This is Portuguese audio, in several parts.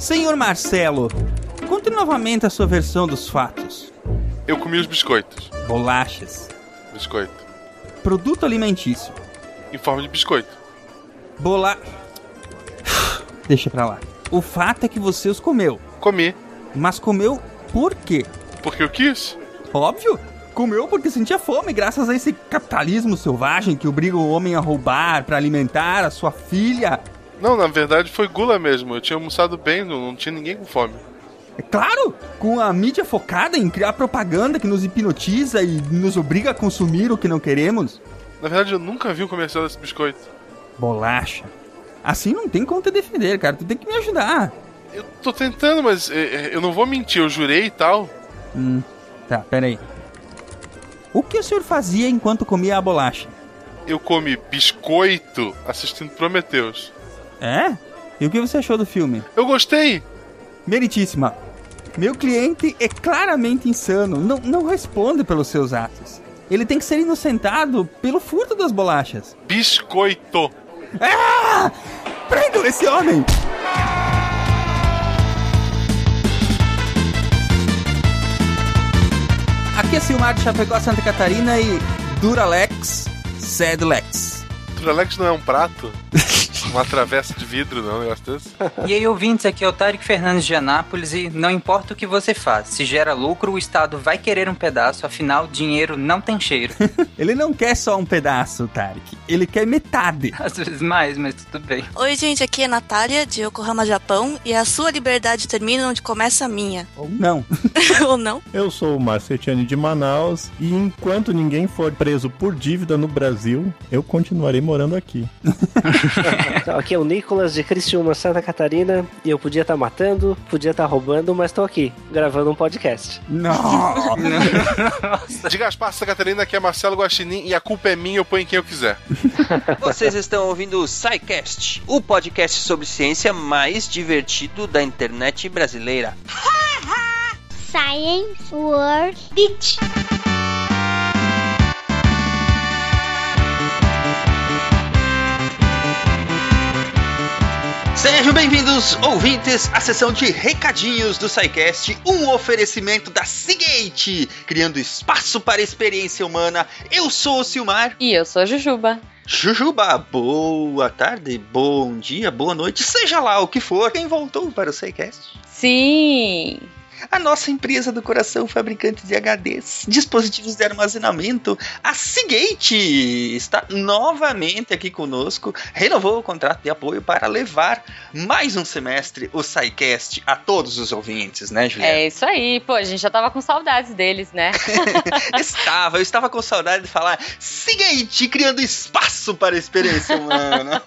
Senhor Marcelo, conte novamente a sua versão dos fatos. Eu comi os biscoitos. Bolachas. Biscoito. Produto alimentício. Em forma de biscoito. Bola. Deixa pra lá. O fato é que você os comeu. Comi. Mas comeu por quê? Porque eu quis. Óbvio. Comeu porque sentia fome, graças a esse capitalismo selvagem que obriga o homem a roubar para alimentar a sua filha. Não, na verdade foi gula mesmo. Eu tinha almoçado bem, não, não tinha ninguém com fome. É claro, com a mídia focada em criar propaganda que nos hipnotiza e nos obriga a consumir o que não queremos. Na verdade, eu nunca vi um comercial desse biscoito. Bolacha. Assim não tem como te defender, cara. Tu tem que me ajudar. Eu tô tentando, mas é, eu não vou mentir, eu jurei e tal. Hum, tá, peraí. O que o senhor fazia enquanto comia a bolacha? Eu comi biscoito assistindo Prometheus. É? E o que você achou do filme? Eu gostei! Meritíssima. Meu cliente é claramente insano. Não, não responde pelos seus atos. Ele tem que ser inocentado pelo furto das bolachas. Biscoito! Ah! Prendam esse homem! Aqui é Silmar de Chapecó, Santa Catarina e Duralex, Sedlex. Duralex não é um prato? Uma travessa de vidro, não, um negócio desse? E aí, ouvintes, aqui é o Tarek Fernandes de Anápolis e não importa o que você faz, se gera lucro, o Estado vai querer um pedaço, afinal, dinheiro não tem cheiro. Ele não quer só um pedaço, Tarek. Ele quer metade. Às vezes mais, mas tudo bem. Oi, gente, aqui é Natália, de Yokohama, Japão, e a sua liberdade termina onde começa a minha. Ou não. Ou não? Eu sou o Marcetiane de Manaus e enquanto ninguém for preso por dívida no Brasil, eu continuarei morando aqui. Então, aqui é o Nicolas de Criciúma, Santa Catarina, e eu podia estar matando, podia estar roubando, mas tô aqui, gravando um podcast. Não! De Gaspar, Santa Catarina, aqui é Marcelo Guaxinim e a culpa é minha, eu ponho quem eu quiser. Vocês estão ouvindo o SciCast, o podcast sobre ciência mais divertido da internet brasileira. Science World Beach. Sejam bem-vindos, ouvintes, à sessão de recadinhos do SciCast, um oferecimento da Seagate, criando espaço para a experiência humana. Eu sou o Silmar. E eu sou a Jujuba. Jujuba, boa tarde, bom dia, boa noite, seja lá o que for, quem voltou para o SciCast? Sim! A nossa empresa do coração, fabricante de HDs, dispositivos de armazenamento, a Seagate, está novamente aqui conosco, renovou o contrato de apoio para levar mais um semestre o SciCast a todos os ouvintes, né, Juliana? É isso aí. Pô, a gente já tava com saudades deles, né? estava, eu estava com saudade de falar Seagate, criando espaço para a experiência humana.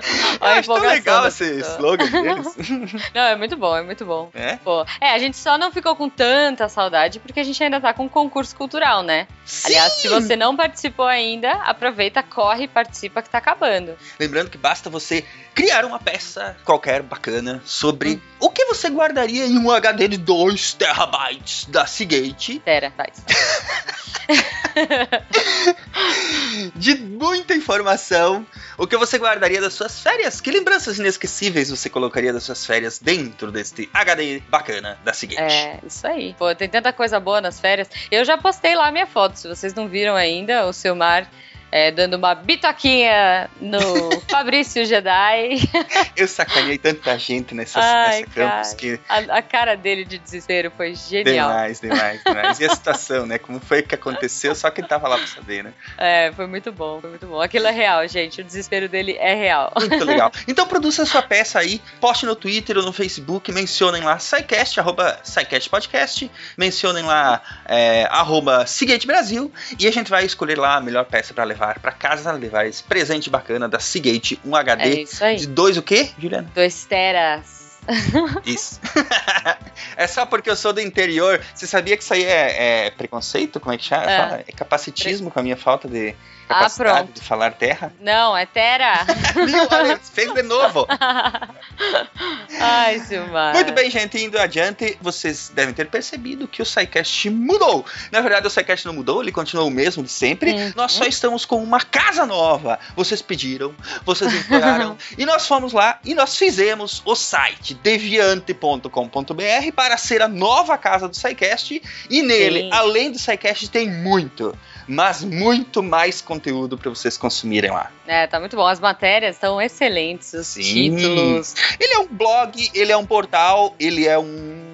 a acho tão legal da esse slogan deles. Não, é muito bom, é muito bom. É? Pô, é, a gente só não ficou com tanta saudade porque a gente ainda tá com um concurso cultural, né? Aliás, se você não participou ainda, aproveita, corre e participa que tá acabando. Lembrando que basta você criar uma peça qualquer bacana sobre o que você guardaria em um HD de 2 terabytes da Seagate. Tera, vai. de muita informação. O que você guardaria das suas férias? Que lembranças inesquecíveis você colocaria das suas férias dentro deste HD bacana da Seagate? É, isso aí. Pô, tem tanta coisa boa nas férias. Eu já postei lá minha foto, se vocês não viram ainda, o Silmar é, dando uma bitoquinha no Fabrício Jedi. Eu sacaneei tanta gente nessas, Ai, nessa campus que. A, a cara dele de desespero foi genial. Demais, demais, demais. E a situação, né? Como foi que aconteceu, só quem tava lá pra saber, né? É, foi muito bom, foi muito bom. Aquilo é real, gente. O desespero dele é real. Muito legal. Então produza sua peça aí, poste no Twitter ou no Facebook, mencionem lá SciCast, arroba SciCast Podcast, mencionem lá é, arroba Brasil e a gente vai escolher lá a melhor peça pra levar pra casa, levar esse presente bacana da Seagate, um É HD isso aí. de dois o quê, Juliana? Dois teras. Isso. é só porque eu sou do interior. Você sabia que isso aí é, é preconceito? Como é que chama? É. É capacitismo com a minha falta de, capacidade pronto. de falar terra. Não, é. Viu? Olha, fez de novo. Ai, Silmar. Muito bem, gente, indo adiante, vocês devem ter percebido que o SciCast mudou. Na verdade, o SciCast não mudou, ele continua o mesmo de sempre. Uhum. Nós só estamos com uma casa nova. Vocês pediram, vocês imploraram, e nós fomos lá e nós fizemos o site deviante.com.br para ser a nova casa do SciCast. E nele, Sim. além do SciCast, tem muito, mas muito mais conteúdo para vocês consumirem lá. É, tá muito bom. As matérias estão excelentes, os Sim. títulos. Ele é um blog, ele é um portal, ele é um,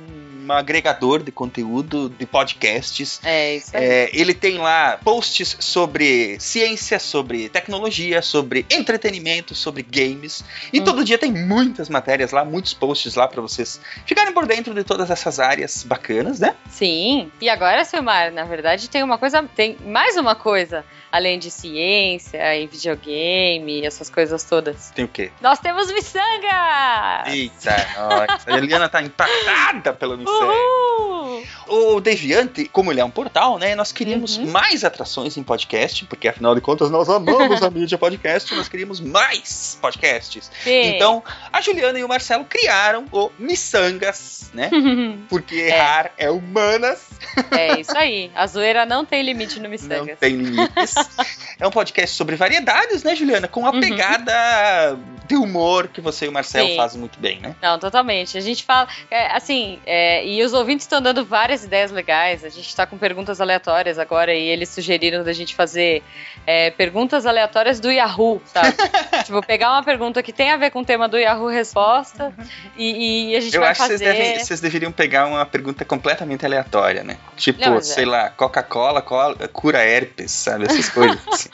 um agregador de conteúdo, de podcasts. É, isso aí. É, ele tem lá posts sobre ciência, sobre tecnologia, sobre entretenimento, sobre games. E Hum. todo dia tem muitas matérias lá, muitos posts lá pra vocês ficarem por dentro de todas essas áreas bacanas, né? Sim. E agora, Silmar, na verdade tem uma coisa, tem mais uma coisa, além de ciência e videogame, essas coisas todas. Tem o quê? Nós temos miçanga! Eita, nossa. A Eliana tá impactada pelo mistério. Uhul! O Deviante, como ele é um portal, né? Nós queríamos Uhum. mais atrações em podcast, porque afinal de contas nós amamos a mídia podcast, nós queríamos mais podcasts. Sim. Então, a Juliana e o Marcelo criaram o Missangas, né? Porque errar é humanas, é isso aí. A zoeira não tem limite no não miçangas. tem limites. é um podcast sobre variedades, né, Juliana? Com a Uhum. pegada de humor que você e o Marcelo Sim. fazem muito bem, né? Não, totalmente. A gente fala, é, assim, é, e os ouvintes estão dando várias ideias legais. A gente tá com perguntas aleatórias agora e eles sugeriram da gente fazer é, perguntas aleatórias do Yahoo, sabe? tipo, pegar uma pergunta que tem a ver com o tema do Yahoo Resposta e, e a gente Eu vai acho que fazer. vocês, vocês deveriam pegar uma pergunta completamente aleatória, né? Tipo, Não, é. sei lá, Coca-Cola cola- cura herpes, sabe? Essas coisas. assim.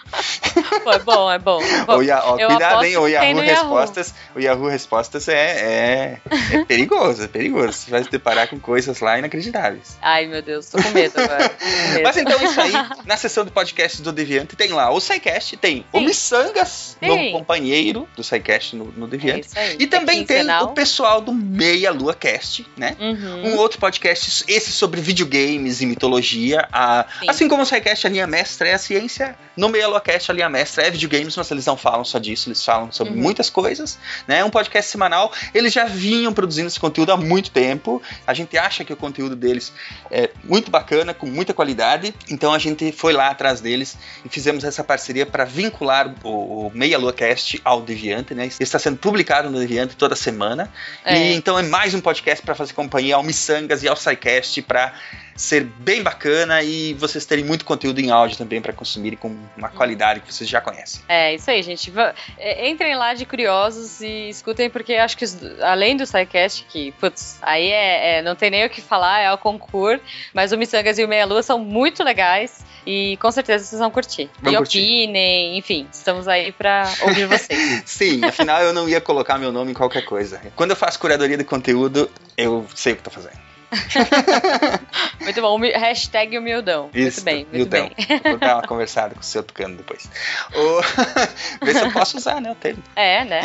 Pô, é bom, é bom. Bom, O cuidado, hein? O Yahoo. Respostas, o Yahoo Respostas é, é, é perigoso, é perigoso. Você vai se deparar com coisas lá inacreditáveis. Ai, meu Deus, tô com medo agora. com medo. Mas então é isso aí. Na seção de podcast do Deviante tem lá o SciCast, tem o Sim. Missangas, Sim. novo companheiro do SciCast no, no É Deviante. aí. E também é tem o pessoal do Meia Lua Cast, né? Uhum. Um outro podcast, esse sobre videogames e mitologia. A, Sim. assim como o SciCast, a linha mestra é a ciência. No Meia Lua Cast, a linha mestra é videogames, mas eles não falam só disso, eles falam sobre Uhum. muitas coisas. né? É um podcast semanal. Eles já vinham produzindo esse conteúdo há muito tempo. A gente acha que o conteúdo deles é muito bacana, com muita qualidade. Então a gente foi lá atrás deles e fizemos essa parceria para vincular o, o Meia Lua Cast ao Deviante, né? Está sendo publicado no Deviante toda semana. É. E então é mais um podcast para fazer companhia ao Missangas e ao SciCast para ser bem bacana e vocês terem muito conteúdo em áudio também para consumirem com uma qualidade que vocês já conhecem. É, isso aí, gente. É, Entrem lá de curiosos e escutem, porque acho que além do SciCast, que, putz, aí é, é- não tem nem o que falar, é o concurso, mas o Missangas e o Meia Lua são muito legais e com certeza vocês vão curtir. Vão e curtir. opinem, enfim, estamos aí pra ouvir vocês. Sim, afinal eu não ia colocar meu nome em qualquer coisa. Quando eu faço curadoria de conteúdo, eu sei o que tô fazendo. muito bom. Hashtag humildão. Isso, muito bem, muito humildão. bem. Vou dar uma conversada com o seu tucano depois. O... Ver se eu posso usar, né, o termo. É, né?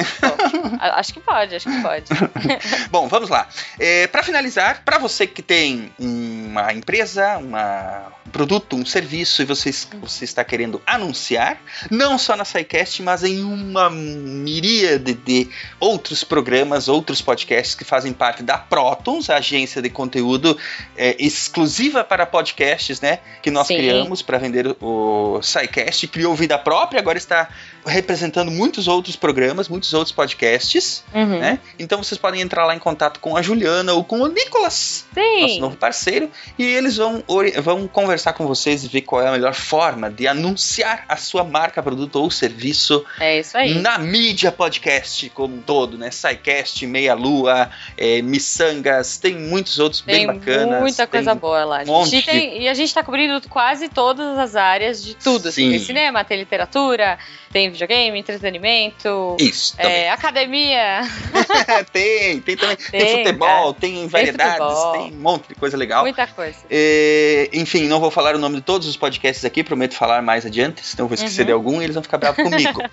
A- acho que pode, acho que pode. Bom, vamos lá. É, para finalizar, para você que tem uma empresa, uma- um produto, um serviço e você, você está querendo anunciar, não só na SciCast, mas em uma miríade de outros programas, outros podcasts que fazem parte da Protons, a agência de conteúdo é, exclusiva para podcasts, né? Que nós Sim. criamos para vender o SciCast, criou vida própria, agora está representando muitos outros programas, muitos outros podcasts Uhum. né? Então vocês podem entrar lá em contato com a Juliana ou com o Nicolas, nosso Sim. novo parceiro, e eles vão, vão conversar com vocês e ver qual é a melhor forma de anunciar a sua marca, produto ou serviço É isso aí. na mídia podcast como um todo, né? SciCast, Meia Lua, é, Missangas, tem muitos outros Tem bem bacanas. muita coisa boa lá. um monte. E, tem- e a gente tá cobrindo quase todas as áreas de tudo. assim. Sim. Tem cinema, tem literatura, tem videogame, entretenimento, Isso, é, academia. tem, tem também. Tem, Tem, futebol, é. tem variedades, futebol. tem um monte de coisa legal. Muita coisa. É, enfim, não vou falar o nome de todos os podcasts aqui, prometo falar mais adiante, senão eu vou esquecer Uhum. de algum e eles vão ficar bravos comigo.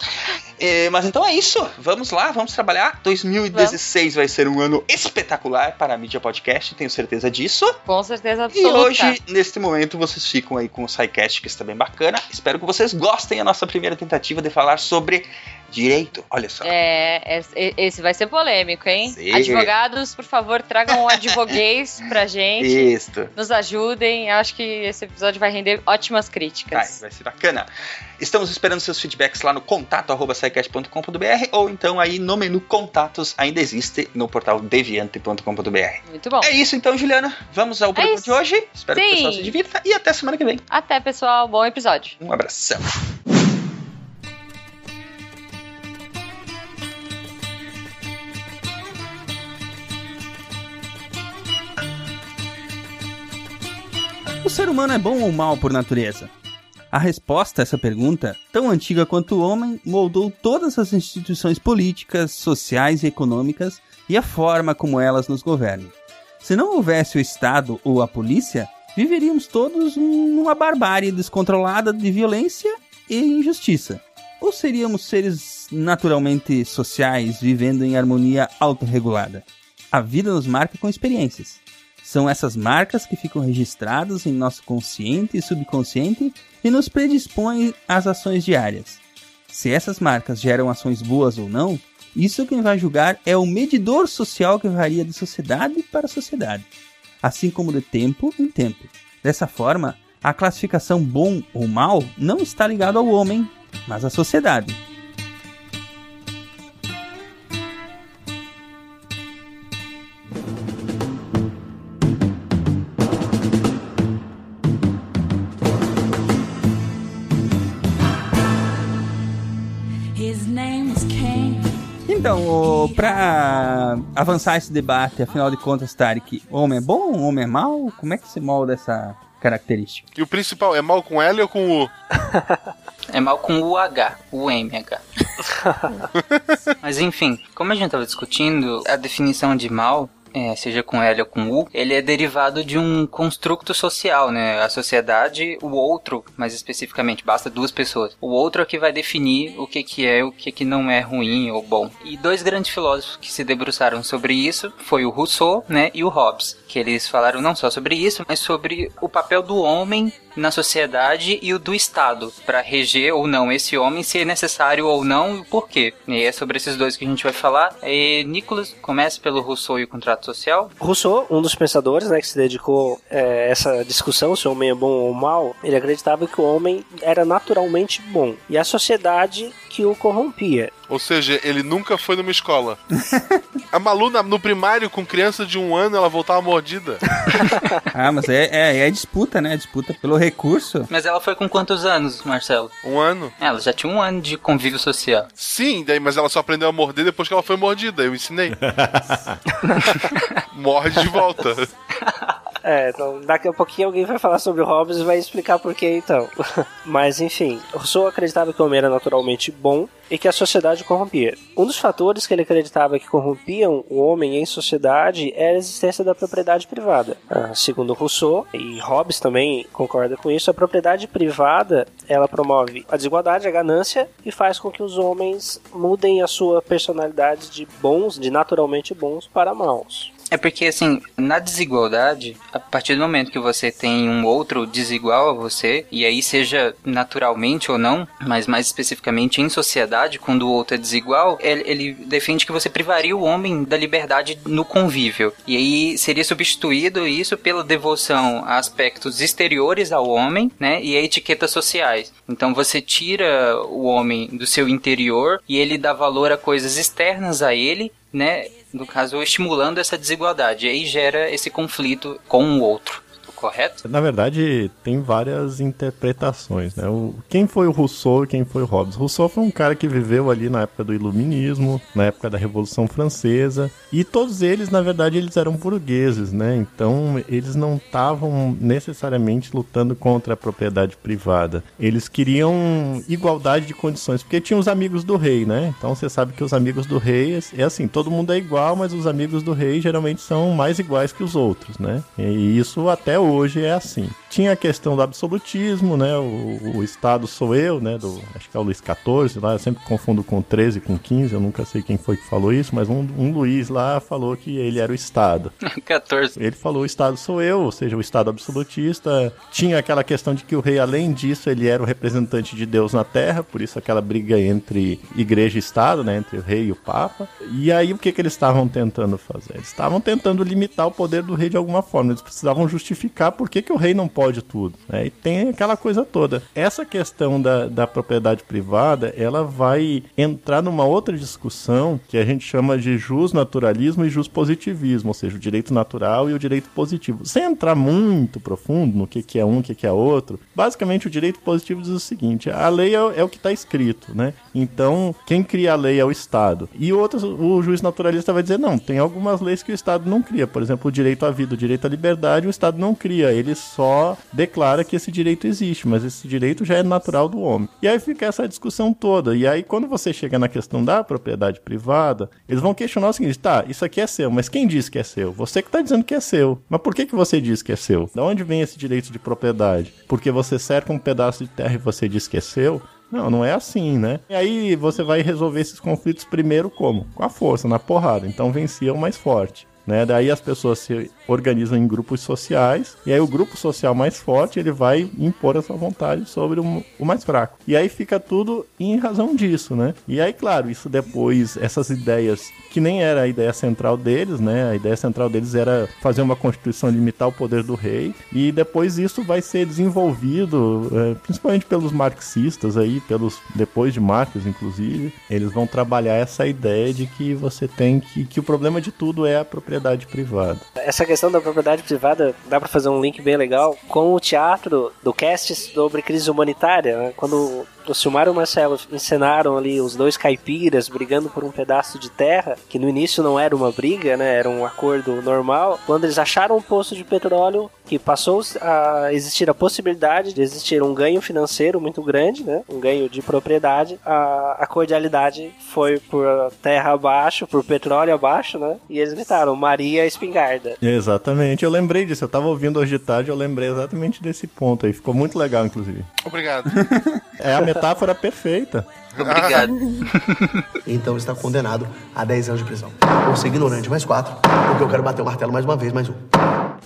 É, mas então é isso, vamos lá, vamos trabalhar. 2016 vai ser um ano espetacular para a mídia podcast, tenho certeza disso. Com certeza E absoluta. hoje, neste momento, vocês ficam aí com o SciCast, que está bem bacana. Espero que vocês gostem da nossa primeira tentativa de falar sobre direito. Olha só. É, esse- esse vai ser polêmico, hein? Sim. Advogados, por favor, tragam um advoguês pra gente. Isto. Nos ajudem. Eu acho que esse episódio vai render ótimas Vai, críticas. vai ser bacana. Estamos esperando seus feedbacks lá no contato.sicast.com.br ou então aí no menu contatos ainda existe no portal deviante.com.br. Muito bom. É isso então, Juliana. Vamos ao programa isso. de hoje. Espero que o Sim. pessoal se divirta e até semana que vem. Até, pessoal. Bom episódio. Um abração. Ser humano é bom ou mal por natureza? A resposta a essa pergunta, tão antiga quanto o homem, moldou todas as instituições políticas, sociais e econômicas e a forma como elas nos governam. Se não houvesse o Estado ou a polícia, viveríamos todos numa barbárie descontrolada de violência e injustiça. Ou seríamos seres naturalmente sociais, vivendo em harmonia autorregulada? A vida nos marca com experiências. São essas marcas que ficam registradas em nosso consciente e subconsciente e nos predispõem às ações diárias. Se essas marcas geram ações boas ou não, isso quem vai julgar é o medidor social que varia de sociedade para sociedade, assim como de tempo em tempo. Dessa forma, a classificação bom ou mal não está ligado ao homem, mas à sociedade. Então, ô, pra avançar esse debate, afinal de contas, Tarek, homem é bom, homem é mau? Como é que se molda essa característica? E o principal, é mal com L ou com U? É mal com o H, o MH. Mas enfim, como a gente estava discutindo, a definição de mal, é, seja com L ou com U, ele é derivado de um construto social, né? A sociedade, o outro, mais especificamente, basta duas pessoas. O outro é que vai definir o que, que é o que, que não é ruim ou bom. E dois grandes filósofos que se debruçaram sobre isso foi o Rousseau, né, e o Hobbes, que eles falaram não só sobre isso, mas sobre o papel do homem na sociedade e o do Estado para reger ou não esse homem, se é necessário ou não e o porquê. E é sobre esses dois que a gente vai falar. E Nicolas, começa pelo Rousseau e o contrato social. Rousseau, um dos pensadores né, que se dedicou a essa discussão se o homem é bom ou mal, ele acreditava que o homem era naturalmente bom e a sociedade que o corrompia. Ou seja, ele nunca foi numa escola. A Malu, na- no primário, com criança de um ano, ela voltava mordida. Ah, mas é, é, é disputa, né? Disputa pelo recurso. Mas ela foi com quantos anos, Marcelo? Um ano. Ela já tinha um ano de convívio social. Sim, daí, mas ela só aprendeu a morder depois que ela foi mordida. Eu ensinei. Morde de volta. É, então daqui a pouquinho alguém vai falar sobre o Hobbes e vai explicar por que então. Mas enfim, Rousseau acreditava que o homem era naturalmente bom e que a sociedade corrompia. Um dos fatores que ele acreditava que corrompiam o homem em sociedade era a existência da propriedade privada. Ah, segundo Rousseau, e Hobbes também concorda com isso, a propriedade privada ela promove a desigualdade, a ganância e faz com que os homens mudem a sua personalidade de bons, de naturalmente bons, para maus. É porque, assim, na desigualdade, a partir do momento que você tem um outro desigual a você, e aí seja naturalmente ou não, mas mais especificamente em sociedade, quando o outro é desigual, ele, ele defende que você privaria o homem da liberdade no convívio. E aí seria substituído isso pela devoção a aspectos exteriores ao homem, né, e a etiquetas sociais. Então você tira o homem do seu interior e ele dá valor a coisas externas a ele, né, no caso, estimulando essa desigualdade. E aí gera esse conflito com o outro. Correto? Na verdade, tem várias interpretações, né? O, quem foi o Rousseau e quem foi o Hobbes? Rousseau foi um cara que viveu ali na época do Iluminismo, na época da Revolução Francesa, e todos eles, na verdade, eles eram burgueses, né? Então, eles não estavam necessariamente lutando contra a propriedade privada. Eles queriam igualdade de condições, porque tinham os amigos do rei, né? Então, você sabe que os amigos do rei é assim, todo mundo é igual, mas os amigos do rei geralmente são mais iguais que os outros, né? E isso até hoje é assim. Tinha a questão do absolutismo, né? O, o Estado sou eu, né? Do, acho que é o Luís XIV lá, eu sempre confundo com 13 com 15, eu nunca sei quem foi que falou isso, mas um, um Luís lá falou que ele era o Estado. 14. Ele falou o Estado sou eu, ou seja, o Estado absolutista. Tinha aquela questão de que o rei, além disso, ele era o representante de Deus na Terra, por isso aquela briga entre igreja e Estado, né? Entre o rei e o Papa. E aí o que, que eles estavam tentando fazer? Eles estavam tentando limitar o poder do rei de alguma forma. Eles precisavam justificar por que, que o rei não pode tudo. Né? E tem aquela coisa toda. Essa questão da, da propriedade privada, ela vai entrar numa outra discussão que a gente chama de jus naturalismo e jus positivismo, ou seja, o direito natural e o direito positivo. Sem entrar muito profundo no que, que é um, o que, que é outro, basicamente o direito positivo diz o seguinte: a lei é, é o que está escrito, né? Então, quem cria a lei é o Estado. E outros, o juiz naturalista vai dizer: não, tem algumas leis que o Estado não cria. Por exemplo, o direito à vida, o direito à liberdade, o Estado não cria. Ele só declara que esse direito existe, mas esse direito já é natural do homem. E aí fica essa discussão toda. E aí, quando você chega na questão da propriedade privada, eles vão questionar o seguinte: tá, isso aqui é seu, mas quem disse que é seu? Você que está dizendo que é seu. Mas por que, que você diz que é seu? Da onde vem esse direito de propriedade? Porque você cerca um pedaço de terra e você diz que é seu? Não, não é assim, né? E aí você vai resolver esses conflitos primeiro como? Com a força, na porrada. Então vencia o mais forte. Né? Daí as pessoas se organizam em grupos sociais e aí o grupo social mais forte ele vai impor a sua vontade sobre o, o, mais fraco. E aí fica tudo em razão disso, né? E aí, claro, isso depois, essas ideias que nem era a ideia central deles, né? A ideia central deles era fazer uma constituição limitar o poder do rei e depois isso vai ser desenvolvido, é, principalmente pelos marxistas aí, pelos depois de Marx, inclusive, eles vão trabalhar essa ideia de que você tem que que o problema de tudo é a propriedade privada. Essa questão da propriedade privada dá para fazer um link bem legal com o teatro do cast sobre crise humanitária, né? quando o Silmar e o Marcelo encenaram ali os dois caipiras brigando por um pedaço de terra, que no início não era uma briga, né? Era um acordo normal. Quando eles acharam um poço de petróleo, que passou a existir a possibilidade de existir um ganho financeiro muito grande, né? Um ganho de propriedade, a, a cordialidade foi por terra abaixo, por petróleo abaixo, né? E eles gritaram, Maria Espingarda. Exatamente, eu lembrei disso, eu tava ouvindo hoje de tarde, eu lembrei exatamente desse ponto aí, ficou muito legal, inclusive. Obrigado. É a metáfora perfeita. Obrigado. então está condenado a 10 anos de prisão. Por ser ignorante, mais 4, porque eu quero bater o martelo mais uma vez, mais um.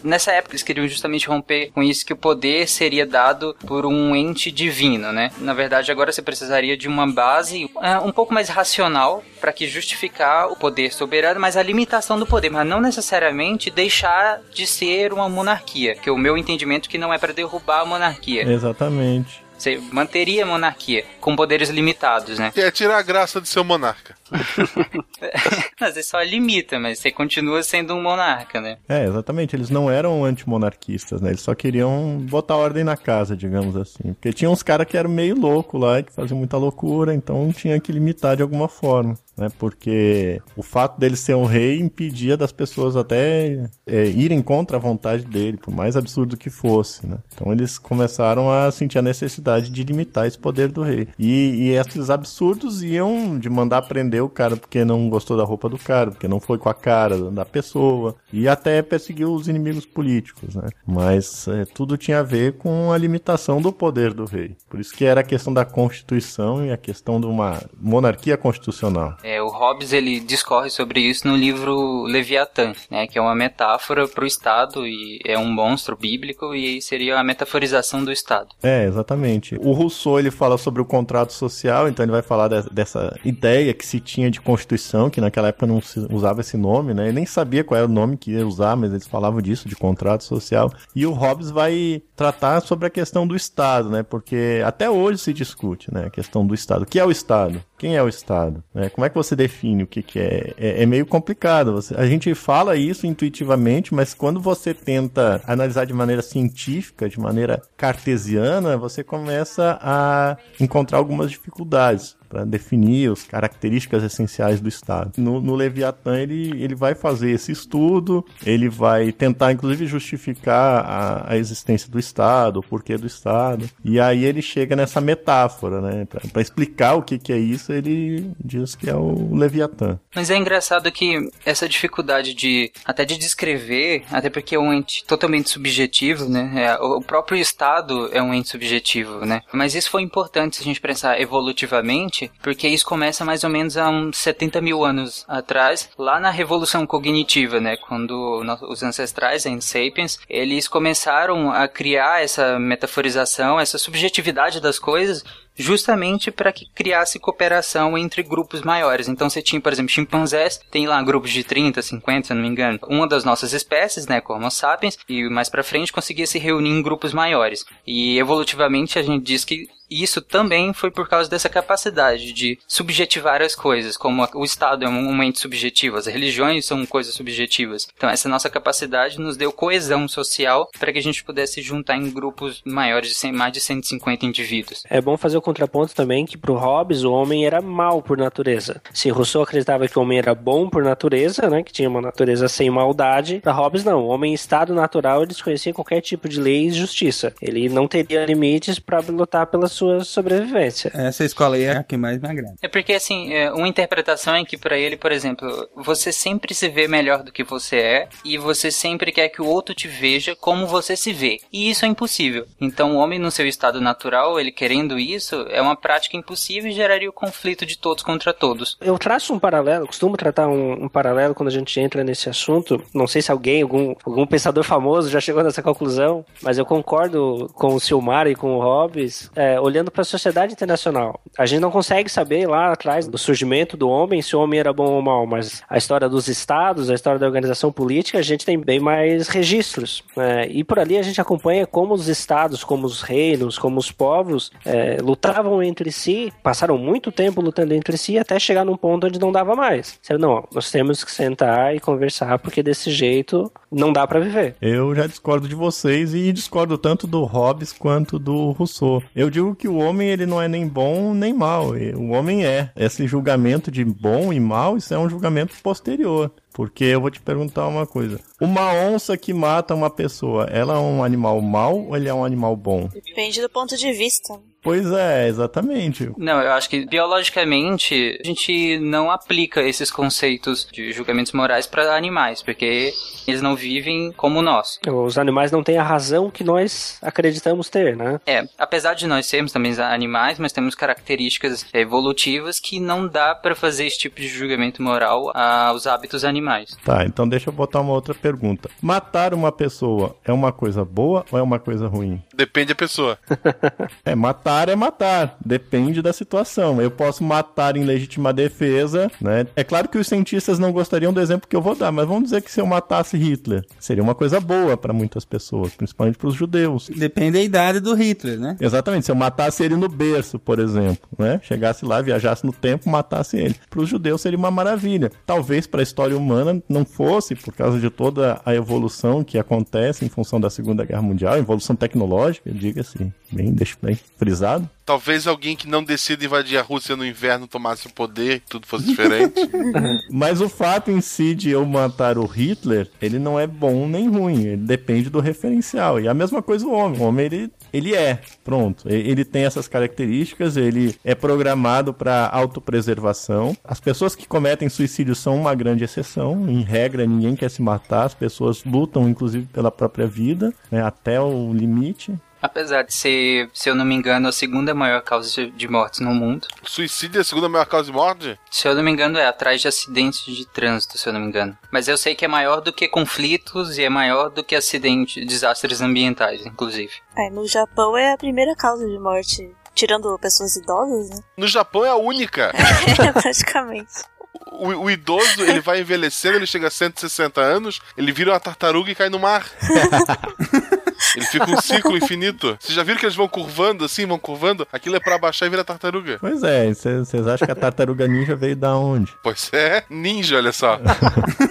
Nessa época eles queriam justamente romper com isso que o poder seria dado por um ente divino, né? Na verdade, agora você precisaria de uma base é, um pouco mais racional para que justificar o poder soberano, mas a limitação do poder, mas não necessariamente deixar de ser uma monarquia, que é o meu entendimento que não é para derrubar a monarquia. Exatamente. Você manteria a monarquia com poderes limitados, né? É tirar a graça de ser um monarca. mas você só limita, mas você continua sendo um monarca, né? É, exatamente. Eles não eram antimonarquistas, né? Eles só queriam botar ordem na casa, digamos assim. Porque tinha uns caras que eram meio loucos lá, que faziam muita loucura, então tinha que limitar de alguma forma, né? Porque o fato dele ser um rei impedia das pessoas até é, irem contra a vontade dele, por mais absurdo que fosse, né? Então eles começaram a sentir a necessidade de limitar esse poder do rei. E, e esses absurdos iam de mandar prender o cara porque não gostou da roupa do cara, porque não foi com a cara da pessoa, e até perseguiu os inimigos políticos, né? Mas é, tudo tinha a ver com a limitação do poder do rei. Por isso que era a questão da Constituição e a questão de uma monarquia constitucional. É, o Hobbes ele discorre sobre isso no livro Leviatã, né, que é uma metáfora para o Estado e é um monstro bíblico e seria a metaforização do Estado. É, exatamente. O Rousseau ele fala sobre o contrato social, então ele vai falar de, dessa ideia que se tinha de Constituição, que naquela época não se usava esse nome, né? Ele nem sabia qual era o nome que ia usar, mas eles falavam disso, de contrato social. E o Hobbes vai tratar sobre a questão do Estado, né? Porque até hoje se discute, né? A questão do Estado. O que é o Estado? Quem é o Estado? Né? Como é que você define o que, que é? é? é meio complicado. Você, a gente fala isso intuitivamente, mas quando você tenta analisar de maneira científica, de maneira cartesiana, você começa a encontrar algumas dificuldades para definir as características essenciais do Estado. No, no Leviatã, ele, ele vai fazer esse estudo, ele vai tentar, inclusive, justificar a, a existência do Estado, o porquê do Estado, e aí ele chega nessa metáfora, né? Para explicar o que, que é isso, ele diz que é o Leviatã. Mas é engraçado que essa dificuldade de até de descrever, até porque é um ente totalmente subjetivo, né? É, o próprio Estado é um ente subjetivo, né? Mas isso foi importante se a gente pensar evolutivamente, porque isso começa mais ou menos há uns 70 mil anos atrás, lá na Revolução Cognitiva, né? Quando os ancestrais, em Sapiens, eles começaram a criar essa metaforização, essa subjetividade das coisas justamente para que criasse cooperação entre grupos maiores. Então você tinha, por exemplo, chimpanzés, tem lá grupos de 30, 50, se não me engano, uma das nossas espécies, né, como sapiens, e mais para frente conseguia se reunir em grupos maiores. E evolutivamente a gente diz que isso também foi por causa dessa capacidade de subjetivar as coisas, como o Estado é um ente subjetivo, as religiões são coisas subjetivas. Então, essa nossa capacidade nos deu coesão social para que a gente pudesse juntar em grupos maiores de 100, mais de 150 indivíduos. É bom fazer o contraponto também que para o Hobbes o homem era mal por natureza. Se Rousseau acreditava que o homem era bom por natureza, né, que tinha uma natureza sem maldade, para Hobbes não. O homem em estado natural ele desconhecia qualquer tipo de lei e justiça. Ele não teria limites para lutar pelas sua sobrevivência. Essa escola aí é a que mais me agrada. É porque, assim, é, uma interpretação é que para ele, por exemplo, você sempre se vê melhor do que você é e você sempre quer que o outro te veja como você se vê. E isso é impossível. Então, o homem no seu estado natural, ele querendo isso, é uma prática impossível e geraria o conflito de todos contra todos. Eu traço um paralelo, costumo tratar um, um paralelo quando a gente entra nesse assunto. Não sei se alguém, algum, algum pensador famoso já chegou nessa conclusão, mas eu concordo com o Silmar e com o Hobbes, é, olhando para a sociedade internacional. A gente não consegue saber lá atrás do surgimento do homem se o homem era bom ou mal, mas a história dos estados, a história da organização política, a gente tem bem mais registros. Né? E por ali a gente acompanha como os estados, como os reinos, como os povos é, lutavam entre si, passaram muito tempo lutando entre si até chegar num ponto onde não dava mais. Não, nós temos que sentar e conversar porque desse jeito não dá para viver. Eu já discordo de vocês e discordo tanto do Hobbes quanto do Rousseau. Eu digo que o homem ele não é nem bom nem mal. O homem é. Esse julgamento de bom e mal, isso é um julgamento posterior. Porque eu vou te perguntar uma coisa. Uma onça que mata uma pessoa, ela é um animal mau ou ele é um animal bom? Depende do ponto de vista. Pois é, exatamente. Não, eu acho que biologicamente a gente não aplica esses conceitos de julgamentos morais para animais, porque eles não vivem como nós. Os animais não têm a razão que nós acreditamos ter, né? É, apesar de nós sermos também animais, mas temos características evolutivas que não dá para fazer esse tipo de julgamento moral aos hábitos animais. Tá, então deixa eu botar uma outra pergunta. Matar uma pessoa é uma coisa boa ou é uma coisa ruim? Depende da pessoa. é, matar matar é matar, depende da situação. Eu posso matar em legítima defesa, né? É claro que os cientistas não gostariam do exemplo que eu vou dar, mas vamos dizer que se eu matasse Hitler, seria uma coisa boa para muitas pessoas, principalmente para os judeus. Depende da idade do Hitler, né? Exatamente. Se eu matasse ele no berço, por exemplo, né? Chegasse lá, viajasse no tempo, matasse ele. Para os judeus seria uma maravilha. Talvez para a história humana não fosse, por causa de toda a evolução que acontece em função da Segunda Guerra Mundial, evolução tecnológica, diga assim, bem, deixa bem frisado Talvez alguém que não decida invadir a Rússia no inverno tomasse o poder, tudo fosse diferente. Mas o fato em si de eu matar o Hitler, ele não é bom nem ruim, ele depende do referencial. E a mesma coisa o homem. O homem, ele, ele é, pronto. Ele tem essas características, ele é programado para autopreservação. As pessoas que cometem suicídio são uma grande exceção. Em regra, ninguém quer se matar, as pessoas lutam, inclusive, pela própria vida, né, até o limite. Apesar de ser, se eu não me engano, a segunda maior causa de mortes no mundo. Suicídio é a segunda maior causa de morte? Se eu não me engano, é atrás de acidentes de trânsito, se eu não me engano. Mas eu sei que é maior do que conflitos e é maior do que acidentes, desastres ambientais, inclusive. É, no Japão é a primeira causa de morte, tirando pessoas idosas, né? No Japão é a única. é, praticamente. O, o, idoso, ele vai envelhecendo, ele chega a 160 anos, ele vira uma tartaruga e cai no mar. Ele fica um ciclo infinito. Vocês já viram que eles vão curvando assim, vão curvando? Aquilo é pra baixar e vira tartaruga. Pois é, vocês acham que a tartaruga ninja veio da onde? Pois é, ninja, olha só.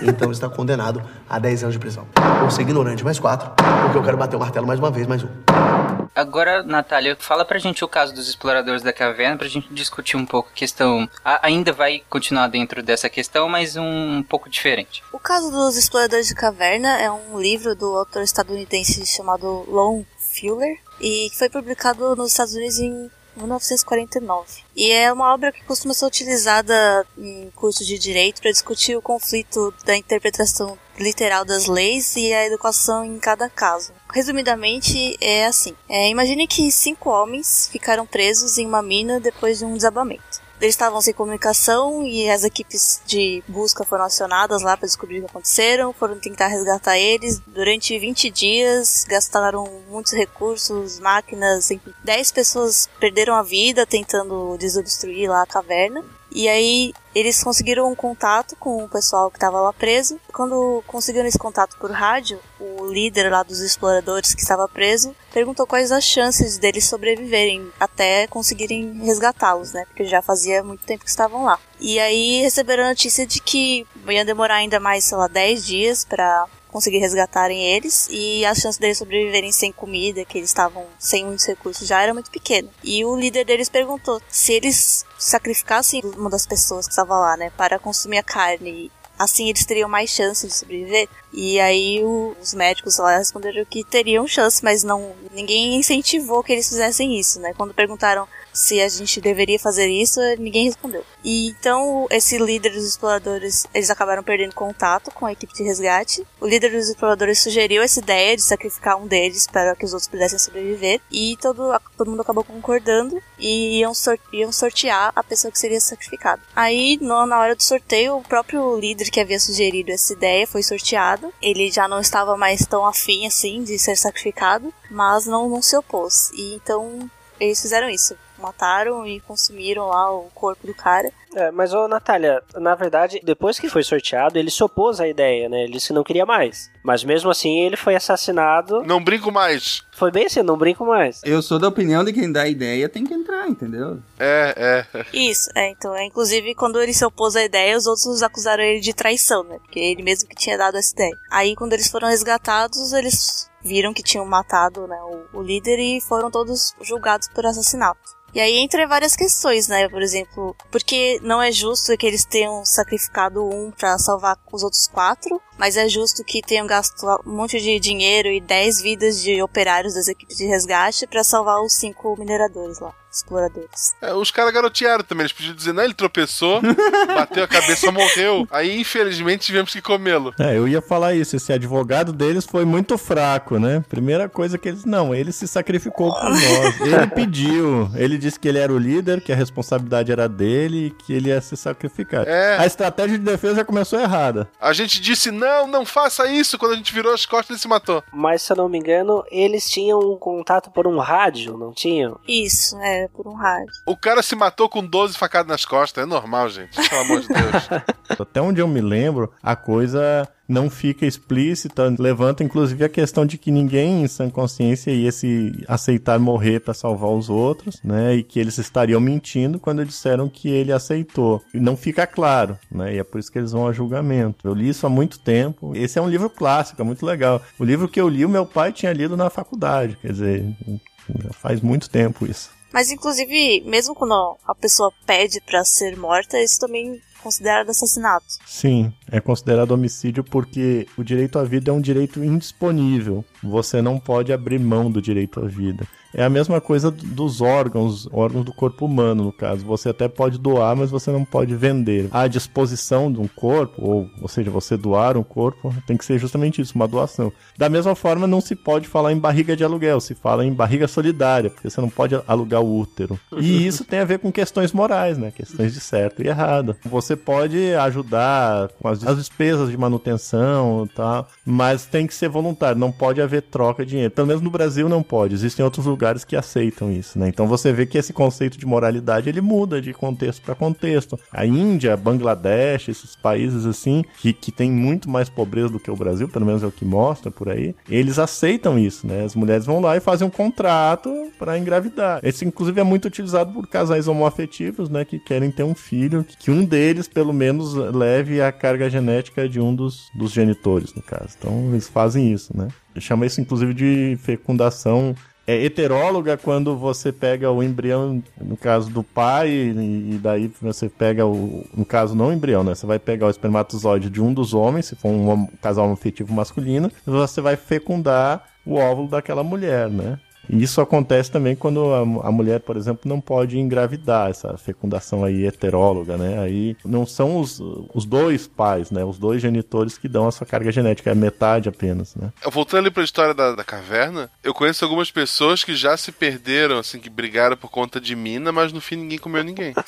Então está condenado a 10 anos de prisão. Por ser ignorante, mais 4. Porque eu quero bater o martelo mais uma vez, mais um. Agora, Natália, fala pra gente o caso dos exploradores da caverna, pra gente discutir um pouco a questão. A- ainda vai continuar dentro dessa questão, mas um, pouco diferente. O caso dos Exploradores de Caverna é um livro do autor estadunidense chamado Lon Fuller e que foi publicado nos Estados Unidos em 1949. E é uma obra que costuma ser utilizada em cursos de direito para discutir o conflito da interpretação literal das leis e a educação em cada caso. Resumidamente, é assim: É, imagine que cinco homens ficaram presos em uma mina depois de um desabamento. Eles estavam sem comunicação e as equipes de busca foram acionadas lá para descobrir o que aconteceram, foram tentar resgatar eles. Durante 20 dias, gastaram muitos recursos, máquinas, enfim. 10 pessoas perderam a vida tentando desobstruir lá a caverna. E aí eles conseguiram um contato com o pessoal que estava lá preso. Quando conseguiram esse contato por rádio, o líder lá dos exploradores que estava preso perguntou quais as chances deles sobreviverem até conseguirem resgatá-los, né? Porque já fazia muito tempo que estavam lá. E aí receberam a notícia de que ia demorar ainda mais, sei lá, 10 dias para conseguir resgatarem eles e a chance deles sobreviverem sem comida, que eles estavam sem muitos recursos já era muito pequena. E o líder deles perguntou se eles sacrificassem uma das pessoas que estava lá, né, para consumir a carne, assim eles teriam mais chance de sobreviver. E aí o- os médicos lá responderam que teriam chance, mas não ninguém incentivou que eles fizessem isso, né? Quando perguntaram se a gente deveria fazer isso, ninguém respondeu. E então esse líder dos exploradores, eles acabaram perdendo contato com a equipe de resgate. O líder dos exploradores sugeriu essa ideia de sacrificar um deles para que os outros pudessem sobreviver e todo, todo mundo acabou concordando e iam, iam sortear a pessoa que seria sacrificada. Aí, no- na hora do sorteio, o próprio líder que havia sugerido essa ideia foi sorteado. Ele já não estava mais tão afim assim de ser sacrificado, mas não, não se opôs. E então eles fizeram isso. Mataram e consumiram lá o corpo do cara. É, mas, ô Natália, na verdade, depois que foi sorteado, ele se opôs à ideia, né? Ele disse que não queria mais. Mas mesmo assim, ele foi assassinado. Não brinco mais. Foi bem assim, não brinco mais. Eu sou da opinião de quem dá a ideia tem que entrar, entendeu? É, é. Isso, é, então, é, inclusive, quando ele se opôs à ideia, os outros acusaram ele de traição, né? Porque ele mesmo que tinha dado essa ideia. Aí, quando eles foram resgatados, eles viram que tinham matado né, o, o líder e foram todos julgados por assassinato. E aí entra várias questões, né? Por exemplo, porque não é justo que eles tenham sacrificado um pra salvar os outros quatro, mas é justo que tenham gasto um monte de dinheiro e 10 vidas de operários das equipes de resgate pra salvar os cinco mineradores lá, exploradores. É, os caras garotearam também. Eles podiam dizer, não, ele tropeçou, bateu a cabeça, morreu. Aí, infelizmente, tivemos que comê-lo. É, eu ia falar isso. Esse advogado deles foi muito fraco, né? Primeira coisa que eles. Não, ele se sacrificou por nós. Ele pediu. Ele disse que ele era o líder, que a responsabilidade era dele e que ele ia se sacrificar. É. A estratégia de defesa já começou errada. A gente disse, não, não faça isso. Quando a gente virou as costas, ele se matou. Mas, se eu não me engano, eles tinham um contato por um rádio, não tinham? Isso, é, por um rádio. O cara se matou com 12 facadas nas costas. É normal, gente. Pelo amor de Deus. Até onde eu me lembro, a coisa não fica explícita, levanta inclusive a questão de que ninguém em sã consciência ia se aceitar morrer para salvar os outros, né? E que eles estariam mentindo quando disseram que ele aceitou. E não fica claro, né? E é por isso que eles vão a julgamento. Eu li isso há muito tempo. Esse é um livro clássico, é muito legal. O livro que eu li, o meu pai tinha lido na faculdade, quer dizer, já faz muito tempo isso. Mas, inclusive, mesmo quando a pessoa pede pra ser morta, isso também é considerado assassinato. Sim, é considerado homicídio porque o direito à vida é um direito indisponível. Você não pode abrir mão do direito à vida. É a mesma coisa do- dos órgãos, órgãos do corpo humano, no caso. Você até pode doar, mas você não pode vender. A disposição de um corpo, ou, ou seja, você doar um corpo, tem que ser justamente isso, uma doação. Da mesma forma, não se pode falar em barriga de aluguel, se fala em barriga solidária, porque você não pode alugar o útero. E isso tem a ver com questões morais, né? Questões de certo e errado. Você pode ajudar com as, as despesas de manutenção e tal, mas tem que ser voluntário, não pode haver troca de dinheiro. Pelo menos no Brasil não pode, existem outros lugares que aceitam isso, né? Então você vê que esse conceito de moralidade ele muda de contexto para contexto. A Índia, Bangladesh, esses países assim, que, que tem muito mais pobreza do que o Brasil, pelo menos é o que mostra por aí, eles aceitam isso, né? As mulheres vão lá e fazem um contrato para engravidar. Esse, inclusive, é muito utilizado por casais homoafetivos, né? Que querem ter um filho, que, que um deles, pelo menos, leve a carga genética de um dos, dos genitores, no caso. Então, eles fazem isso, né? Chama isso, inclusive, de fecundação é heteróloga quando você pega o embrião, no caso do pai, e, daí você pega o. No caso, não o embrião, né? Você vai pegar o espermatozoide de um dos homens, se for um casal afetivo masculino, e você vai fecundar o óvulo daquela mulher, né? E isso acontece também quando a, a, mulher, por exemplo, não pode engravidar, essa fecundação aí heteróloga, né? Aí não são os, os dois pais, né? Os dois genitores que dão a sua carga genética, é metade apenas, né? Voltando ali pra história da, da caverna, eu conheço algumas pessoas que já se perderam, assim, que brigaram por conta de mina, mas no fim ninguém comeu ninguém.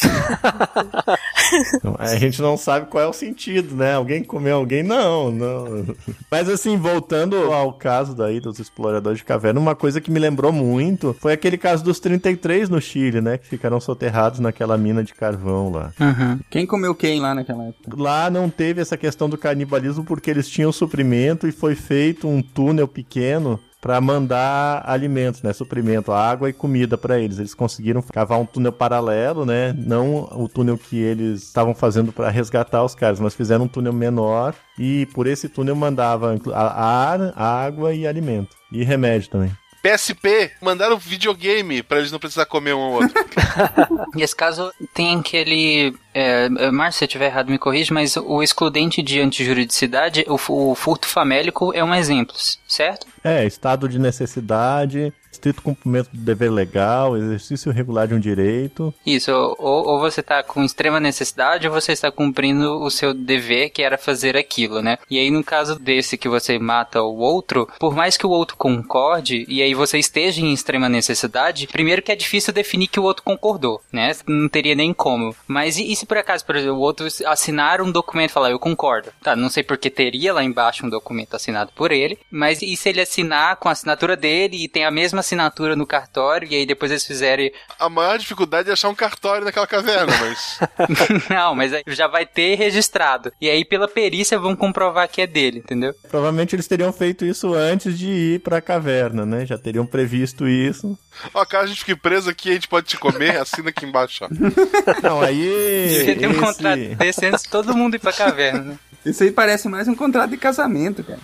Então, a gente não sabe qual é o sentido, né? Alguém comeu alguém? Não, não. Mas assim, voltando ao caso daí dos exploradores de caverna, uma coisa que me lembrou lembrou muito foi aquele caso dos 33 no Chile, né? Que ficaram soterrados naquela mina de carvão lá. Uhum. Quem comeu quem lá naquela época? Lá não teve essa questão do canibalismo porque eles tinham suprimento e foi feito um túnel pequeno para mandar alimentos, né, suprimento, água e comida para eles. Eles conseguiram cavar um túnel paralelo, né, não o túnel que eles estavam fazendo para resgatar os caras, mas fizeram um túnel menor e por esse túnel mandava ar, água e alimento e remédio também. PSP, mandaram videogame para eles não precisar comer um ou outro. Nesse caso, tem aquele. É, Márcio, se eu estiver errado, me corrija, mas o excludente de antijuridicidade, o, o furto famélico é um exemplo, certo? É, estado de necessidade, estrito cumprimento do dever legal, exercício regular de um direito. Isso, ou, ou você está com extrema necessidade ou você está cumprindo o seu dever, que era fazer aquilo, né? E aí, no caso desse que você mata o outro, por mais que o outro concorde, e aí você esteja em extrema necessidade, primeiro que é difícil definir que o outro concordou, né? Não teria nem como. Mas e, e se por acaso, por exemplo, o outro assinar um documento e falar, eu concordo? Tá, não sei porque teria lá embaixo um documento assinado por ele, mas e se ele assinar com a assinatura dele e tem a mesma assinatura no cartório e aí depois eles fizerem. A maior dificuldade é achar um cartório naquela caverna, mas. não, mas aí já vai ter registrado. E aí pela perícia vão comprovar que é dele, entendeu? Provavelmente eles teriam feito isso antes de ir pra caverna, né? Já teriam previsto isso. Ó, caso a gente fique preso aqui, a gente pode te comer, assina aqui embaixo, ó. Não, aí. Devia ter um esse... contrato desse antes de todo mundo ir pra caverna, né? Isso aí parece mais um contrato de casamento, cara.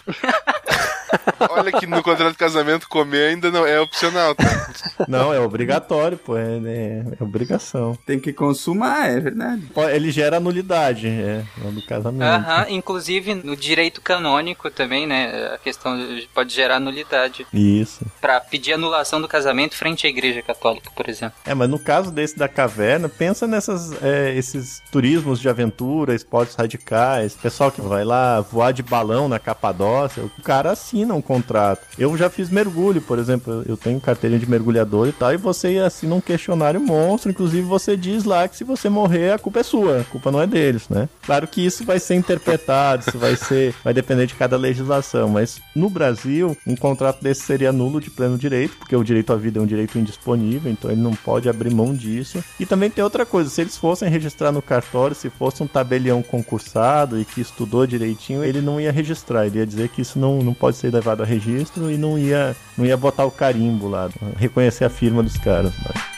Olha que no contrato de casamento comer ainda não é opcional, tá? Não, é obrigatório, pô. É, é, é obrigação. Tem que consumar, é verdade. Ele gera nulidade, é, do casamento. Aham, inclusive no direito canônico também, né? A questão pode gerar nulidade. Isso. Pra pedir anulação do casamento frente à igreja católica, por exemplo. É, mas no caso desse da caverna, pensa nessas, é, esses turismos de aventura, esportes radicais, pessoal que vai lá voar de balão na Capadócia, o cara assina um contrato. Eu já fiz mergulho, por exemplo, eu tenho carteirinha de mergulhador e tal, e você assina um questionário monstro, inclusive você diz lá que se você morrer, a culpa é sua, a culpa não é deles, né? Claro que isso vai ser interpretado, isso vai ser, vai depender de cada legislação, mas no Brasil, um contrato desse seria nulo de pleno direito, porque o direito à vida é um direito indisponível, então ele não pode abrir mão disso. E também tem outra coisa, se eles fossem registrar no cartório, se fosse um tabelião concursado e que estudou direitinho, ele não ia registrar, ele ia dizer que isso não, não pode ser levado a registro e não ia, não ia botar o carimbo lá, reconhecer a firma dos caras. Né?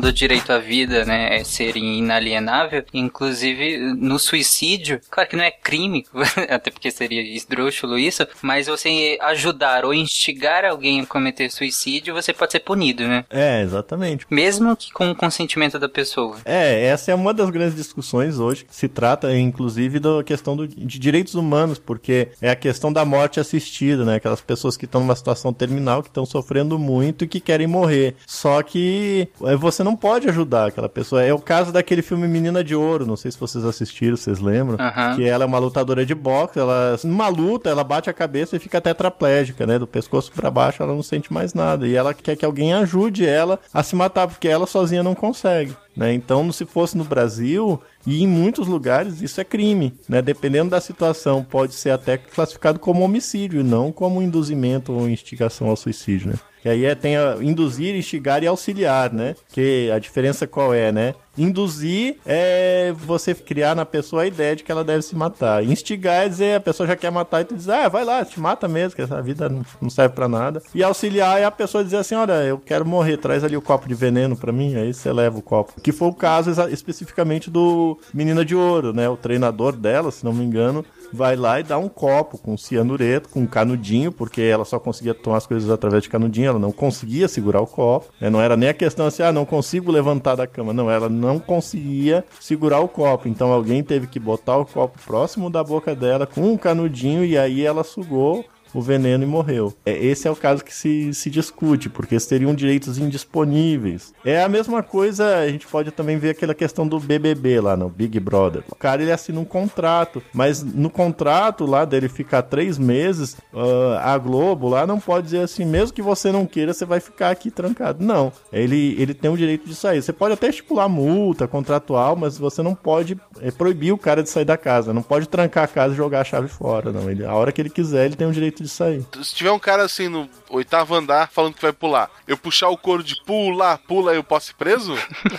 Questão do direito à vida, né, ser inalienável, inclusive no suicídio, claro que não é crime, até porque seria esdrúxulo isso, mas você ajudar ou instigar alguém a cometer suicídio, você pode ser punido, né? É, exatamente. Mesmo que com o consentimento da pessoa. É, essa é uma das grandes discussões hoje. Se trata, inclusive, da questão do, de direitos humanos, porque é a questão da morte assistida, né? Aquelas pessoas que estão numa situação terminal, que estão sofrendo muito e que querem morrer. Só que é, você não pode ajudar aquela pessoa. É o caso daquele filme Menina de Ouro, não sei se vocês assistiram, vocês lembram? Que ela é uma lutadora de boxe, ela, numa luta, ela bate a cabeça e fica tetraplégica, né? Do pescoço pra baixo ela não sente mais nada. E ela quer que alguém ajude ela a se matar, porque ela sozinha não consegue. Né? Então, se fosse no Brasil e em muitos lugares, isso é crime. Né? Dependendo da situação, pode ser até classificado como homicídio, e não como induzimento ou instigação ao suicídio. Né? E aí é, tem a induzir, instigar e auxiliar, né? Que a diferença qual é, né? Induzir é você criar na pessoa a ideia de que ela deve se matar. Instigar é dizer a pessoa já quer matar e tu diz, ah, vai lá, te mata mesmo, que essa vida não, serve pra nada. E auxiliar é a pessoa dizer assim, olha, eu quero morrer, traz ali o copo de veneno pra mim, aí você leva o copo. Que foi o caso especificamente do Menina de Ouro, né? O treinador dela, se não me engano, vai lá e dá um copo com cianureto, com um canudinho, porque ela só conseguia tomar as coisas através de canudinho, ela não conseguia segurar o copo. né? Não era nem a questão assim, ah, não consigo levantar da cama. Não, ela não conseguia segurar o copo. Então alguém teve que botar o copo próximo da boca dela com um canudinho e aí ela sugou o veneno e morreu. É, esse é o caso que se, se discute, porque seriam direitos indisponíveis. É a mesma coisa, a gente pode também ver aquela questão do BBB lá no Big Brother. O cara ele assina um contrato, mas no contrato lá dele ficar três meses, ah, a Globo lá não pode dizer assim, mesmo que você não queira, você vai ficar aqui trancado. Não, ele, ele tem o direito de sair. Você pode até estipular multa contratual, mas você não pode é, proibir o cara de sair da casa. Não pode trancar a casa e jogar a chave fora, não. Ele, a hora que ele quiser, ele tem o direito de sair. Se tiver um cara assim no oitavo andar falando que vai pular, eu puxar o couro de pula, pula, eu posso ir preso?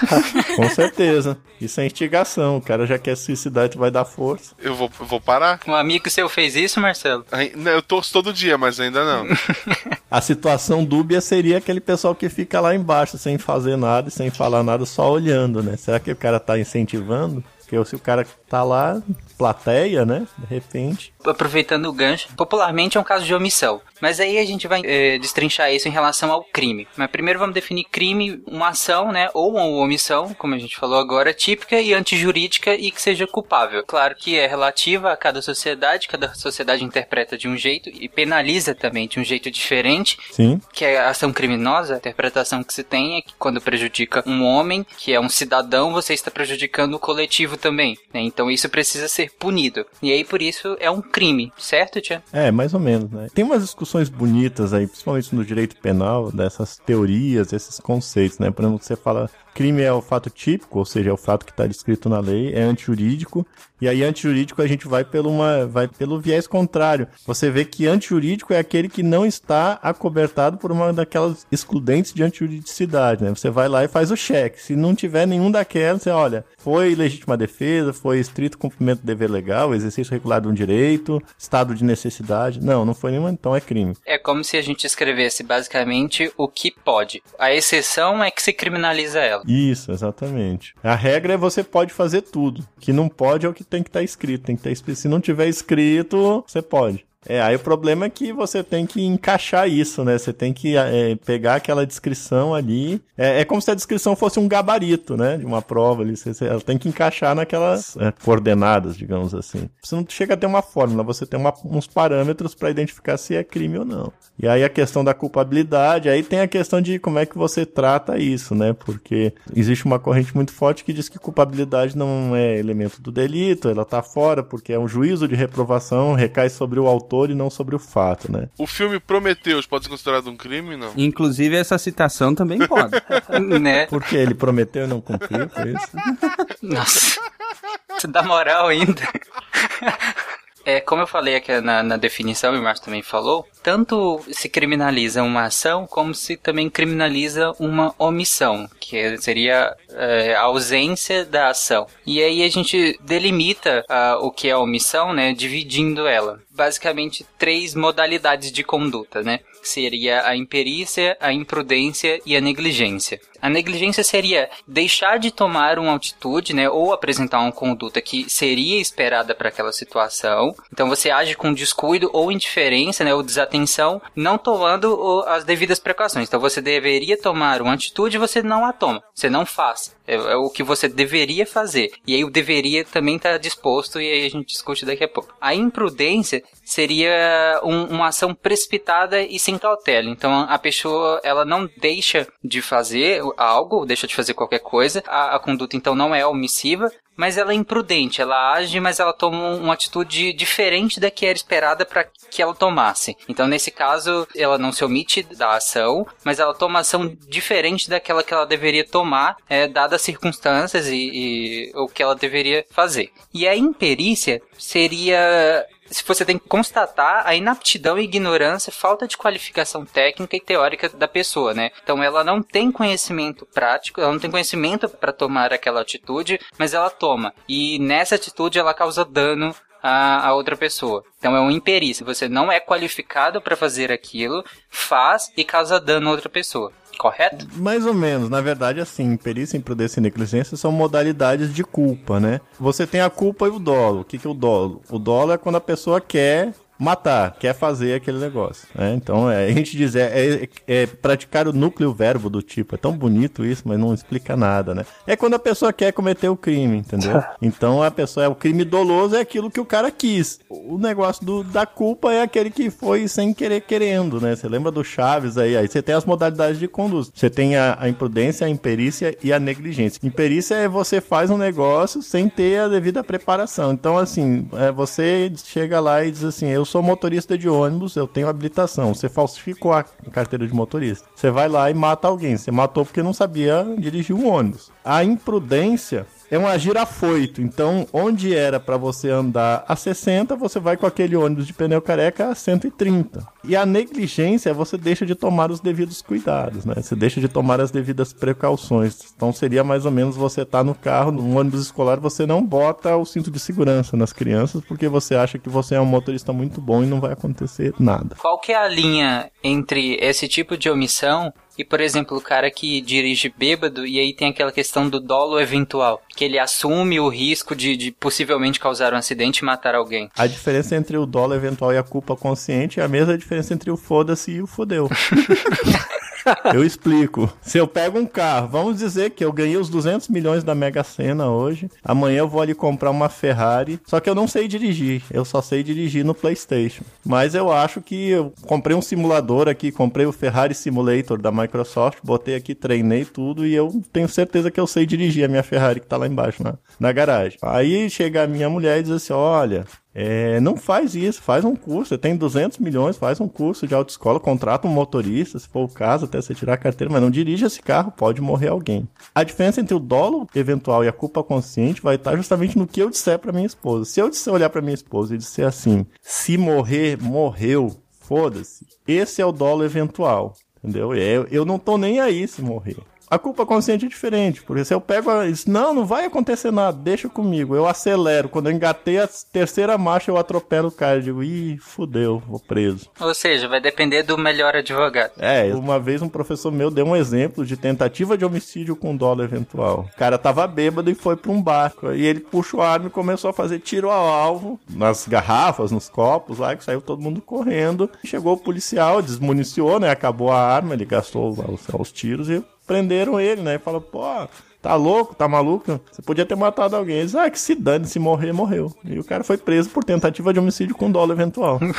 Com certeza. Isso é instigação. O cara já quer suicidar e tu vai dar força. Eu vou, eu vou parar? Um amigo seu fez isso, Marcelo? Eu torço todo dia, mas ainda não. A situação dúbia seria aquele pessoal que fica lá embaixo sem fazer nada e sem falar nada, só olhando, né? Será que o cara tá incentivando? Porque se o cara tá lá, plateia, né? De repente. Aproveitando o gancho, popularmente é um caso de omissão. Mas aí a gente vai eh, destrinchar isso em relação ao crime. Mas primeiro vamos definir crime, uma ação, né? Ou uma omissão, como a gente falou agora, típica e antijurídica e que seja culpável. Claro que é relativa a cada sociedade, cada sociedade interpreta de um jeito e penaliza também de um jeito diferente. Sim. Que é a ação criminosa, a interpretação que se tem é que quando prejudica um homem, que é um cidadão, você está prejudicando o coletivo também. né? Então isso precisa ser punido. E aí por isso é um crime, certo, Tia? É, mais ou menos, né? Tem umas discussões bonitas aí, principalmente no direito penal, dessas teorias, esses conceitos, né? Por exemplo, você fala crime é o fato típico, ou seja, é o fato que está descrito na lei, é antijurídico, e aí antijurídico a gente vai pelo, uma, vai pelo viés contrário. Você vê que antijurídico é aquele que não está acobertado por uma daquelas excludentes de antijuridicidade, né? Você vai lá e faz o cheque. Se não tiver nenhum daquelas, você olha, foi legítima defesa, foi estrito cumprimento do dever legal, exercício regular de um direito, estado de necessidade. Não, não foi nenhum, então é crime. É como se a gente escrevesse basicamente o que pode. A exceção é que se criminaliza ela. Isso, exatamente. A regra é você pode fazer tudo. O que não pode é o que tem que estar escrito. Tem que estar escrito. Se não tiver escrito, você pode. É, aí o problema é que você tem que encaixar isso, né? Você tem que é, pegar aquela descrição ali. É, é como se a descrição fosse um gabarito, né? De uma prova ali. Você, você- ela tem que encaixar naquelas é, coordenadas, digamos assim. Você não chega a ter uma fórmula, você tem uma- uns parâmetros para identificar se é crime ou não. E aí a questão da culpabilidade, aí tem a questão de como é que você trata isso, né? Porque existe uma corrente muito forte que diz que culpabilidade não é elemento do delito, ela tá fora porque é um juízo de reprovação, recai sobre o autor e não sobre o fato, né? O filme Prometeus pode ser considerado um crime, não? Inclusive, essa citação também pode. né? Porque ele prometeu e não cumpriu, foi isso? Nossa. Você dá moral ainda. É, como eu falei aqui na, na definição, e o Márcio também falou, tanto se criminaliza uma ação, como se também criminaliza uma omissão, que seria é, a ausência da ação. E aí a gente delimita o que é omissão, né, dividindo ela. basicamente três modalidades de conduta, né? Seria a imperícia, a imprudência e a negligência. A negligência seria deixar de tomar uma atitude, né, ou apresentar uma conduta que seria esperada para aquela situação. Então você age com descuido ou indiferença, né, ou desatenção, não tomando as devidas precauções. Então você deveria tomar uma atitude você não a toma, você não faz. É, é o que você deveria fazer. E aí o deveria também está disposto e aí a gente discute daqui a pouco. A imprudência seria um- uma ação precipitada e sem cautela. Então a pessoa ela não deixa de fazer algo, deixa de fazer qualquer coisa. A, a conduta então não é omissiva, mas ela é imprudente. Ela age, mas ela toma um- uma atitude diferente da que era esperada para que ela tomasse. Então nesse caso ela não se omite da ação, mas ela toma ação diferente daquela que ela deveria tomar, é, dadas as circunstâncias e, e o que ela deveria fazer. E a imperícia seria se você tem que constatar a inaptidão e ignorância, falta de qualificação técnica e teórica da pessoa, né? Então ela não tem conhecimento prático, ela não tem conhecimento para tomar aquela atitude, mas ela toma. E nessa atitude ela causa dano a, a outra pessoa. Então é um imperícia. Você não é qualificado para fazer aquilo, faz e causa dano a outra pessoa. Correto? Mais ou menos, na verdade, assim, perícia, imprudência e negligência são modalidades de culpa, né? Você tem a culpa e o dolo. O que, que é o dolo? O dolo é quando a pessoa quer matar, quer fazer aquele negócio, né? Então, é, a gente diz, é, é- é praticar o núcleo verbo do tipo, é tão bonito isso, mas não explica nada, né? É quando a pessoa quer cometer o crime, entendeu? Então, a pessoa, é o crime doloso é aquilo que o cara quis. O negócio do- da culpa é aquele que foi sem querer querendo, né? Você lembra do Chaves aí? Aí você tem as modalidades de conduta. Você tem a, a imprudência, a imperícia e a negligência. Imperícia é você faz um negócio sem ter a devida preparação. Então, assim, é, você chega lá e diz assim, eu sou motorista de ônibus, eu tenho habilitação. Você falsificou a carteira de motorista. Você vai lá e mata alguém. Você matou porque não sabia dirigir um ônibus. A imprudência é um agir afoito. Então, onde era para você andar a 60, você vai com aquele ônibus de pneu careca a 130. E a negligência você deixa de tomar os devidos cuidados, né? Você deixa de tomar as devidas precauções. Então, seria mais ou menos você tá no carro, num ônibus escolar, você não bota o cinto de segurança nas crianças porque você acha que você é um motorista muito bom e não vai acontecer nada. Qual que é a linha entre esse tipo de omissão e, por exemplo, o cara que dirige bêbado e aí tem aquela questão do dolo eventual, que ele assume o risco de, de possivelmente causar um acidente e matar alguém? A diferença entre o dolo eventual e a culpa consciente é a mesma diferença entre o foda-se e o fodeu. eu explico. Se eu pego um carro, vamos dizer que eu ganhei os 200 milhões da Mega Sena hoje, amanhã eu vou ali comprar uma Ferrari, só que eu não sei dirigir, eu só sei dirigir no PlayStation. Mas eu acho que eu comprei um simulador aqui, comprei o Ferrari Simulator da Microsoft, botei aqui, treinei tudo e eu tenho certeza que eu sei dirigir a minha Ferrari que tá lá embaixo na, na garagem. Aí chega a minha mulher e diz assim: olha. É, não faz isso, faz um curso. Você tem 200 milhões, faz um curso de autoescola, contrata um motorista, se for o caso, até você tirar a carteira, mas não dirija esse carro, pode morrer alguém. A diferença entre o dolo eventual e a culpa consciente vai estar justamente no que eu disser para minha esposa. Se eu disser olhar para minha esposa e disser assim: se morrer, morreu, foda-se. Esse é o dolo eventual, entendeu? Eu, eu não tô nem aí se morrer. A culpa consciente é diferente, porque se eu pego a... isso, não, não vai acontecer nada, deixa comigo. Eu acelero, quando eu engatei a terceira marcha, eu atropelo o cara. Eu digo, ih, fudeu, vou preso. Ou seja, vai depender do melhor advogado. É, uma vez um professor meu deu um exemplo de tentativa de homicídio com dolo eventual. O cara tava bêbado e foi pra um barco. E ele puxou a arma e começou a fazer tiro ao alvo nas garrafas, nos copos lá, que saiu todo mundo correndo. Chegou o policial, desmuniciou, né? Acabou a arma, ele gastou os, os tiros e prenderam ele, né? Falou, pô, tá louco, tá maluco? Você podia ter matado alguém. Eles, ah, que se dane, se morrer, morreu. E o cara foi preso por tentativa de homicídio com dolo eventual.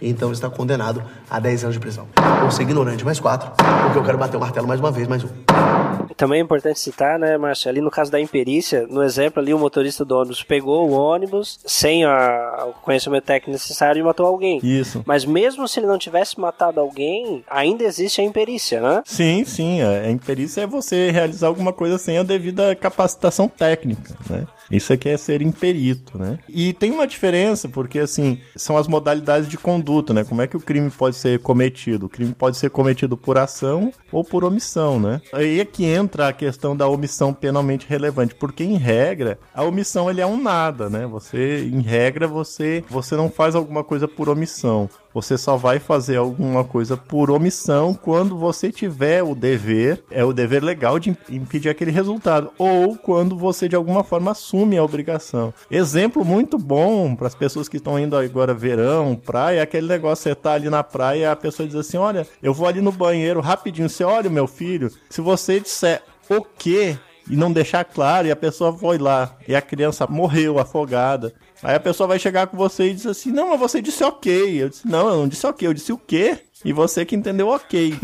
Então está condenado a 10 anos de prisão. Por ser ignorante, mais 4. Porque eu quero bater o martelo mais uma vez, mais um. Também é importante citar, né, Márcio, ali no caso da imperícia, no exemplo ali, o motorista do ônibus pegou o ônibus sem a- o conhecimento técnico necessário e matou alguém. Isso. Mas mesmo se ele não tivesse matado alguém, ainda existe a imperícia, né? Sim, sim. A a imperícia é você realizar alguma coisa sem a devida capacitação técnica, né? Isso aqui é ser imperito, né? E tem uma diferença, porque assim, são as modalidades de conduta, né? Como é que o crime pode ser cometido? O crime pode ser cometido por ação ou por omissão, né? Aí é que entra a questão da omissão penalmente relevante, porque em regra, a omissão ele é um nada, né? Você, em regra, você, você não faz alguma coisa por omissão. Você só vai fazer alguma coisa por omissão quando você tiver o dever, é o dever legal de impedir aquele resultado, ou quando você de alguma forma assume a obrigação. Exemplo muito bom para as pessoas que estão indo agora verão, praia, é aquele negócio você tá ali na praia a pessoa diz assim: "Olha, eu vou ali no banheiro rapidinho, você olha meu filho, se você disser o quê e não deixar claro, e a pessoa foi lá, e a criança morreu afogada. Aí a pessoa vai chegar com você e diz assim: Não, mas você disse ok. Eu disse: Não, eu não disse ok, eu disse o quê? E você que entendeu ok.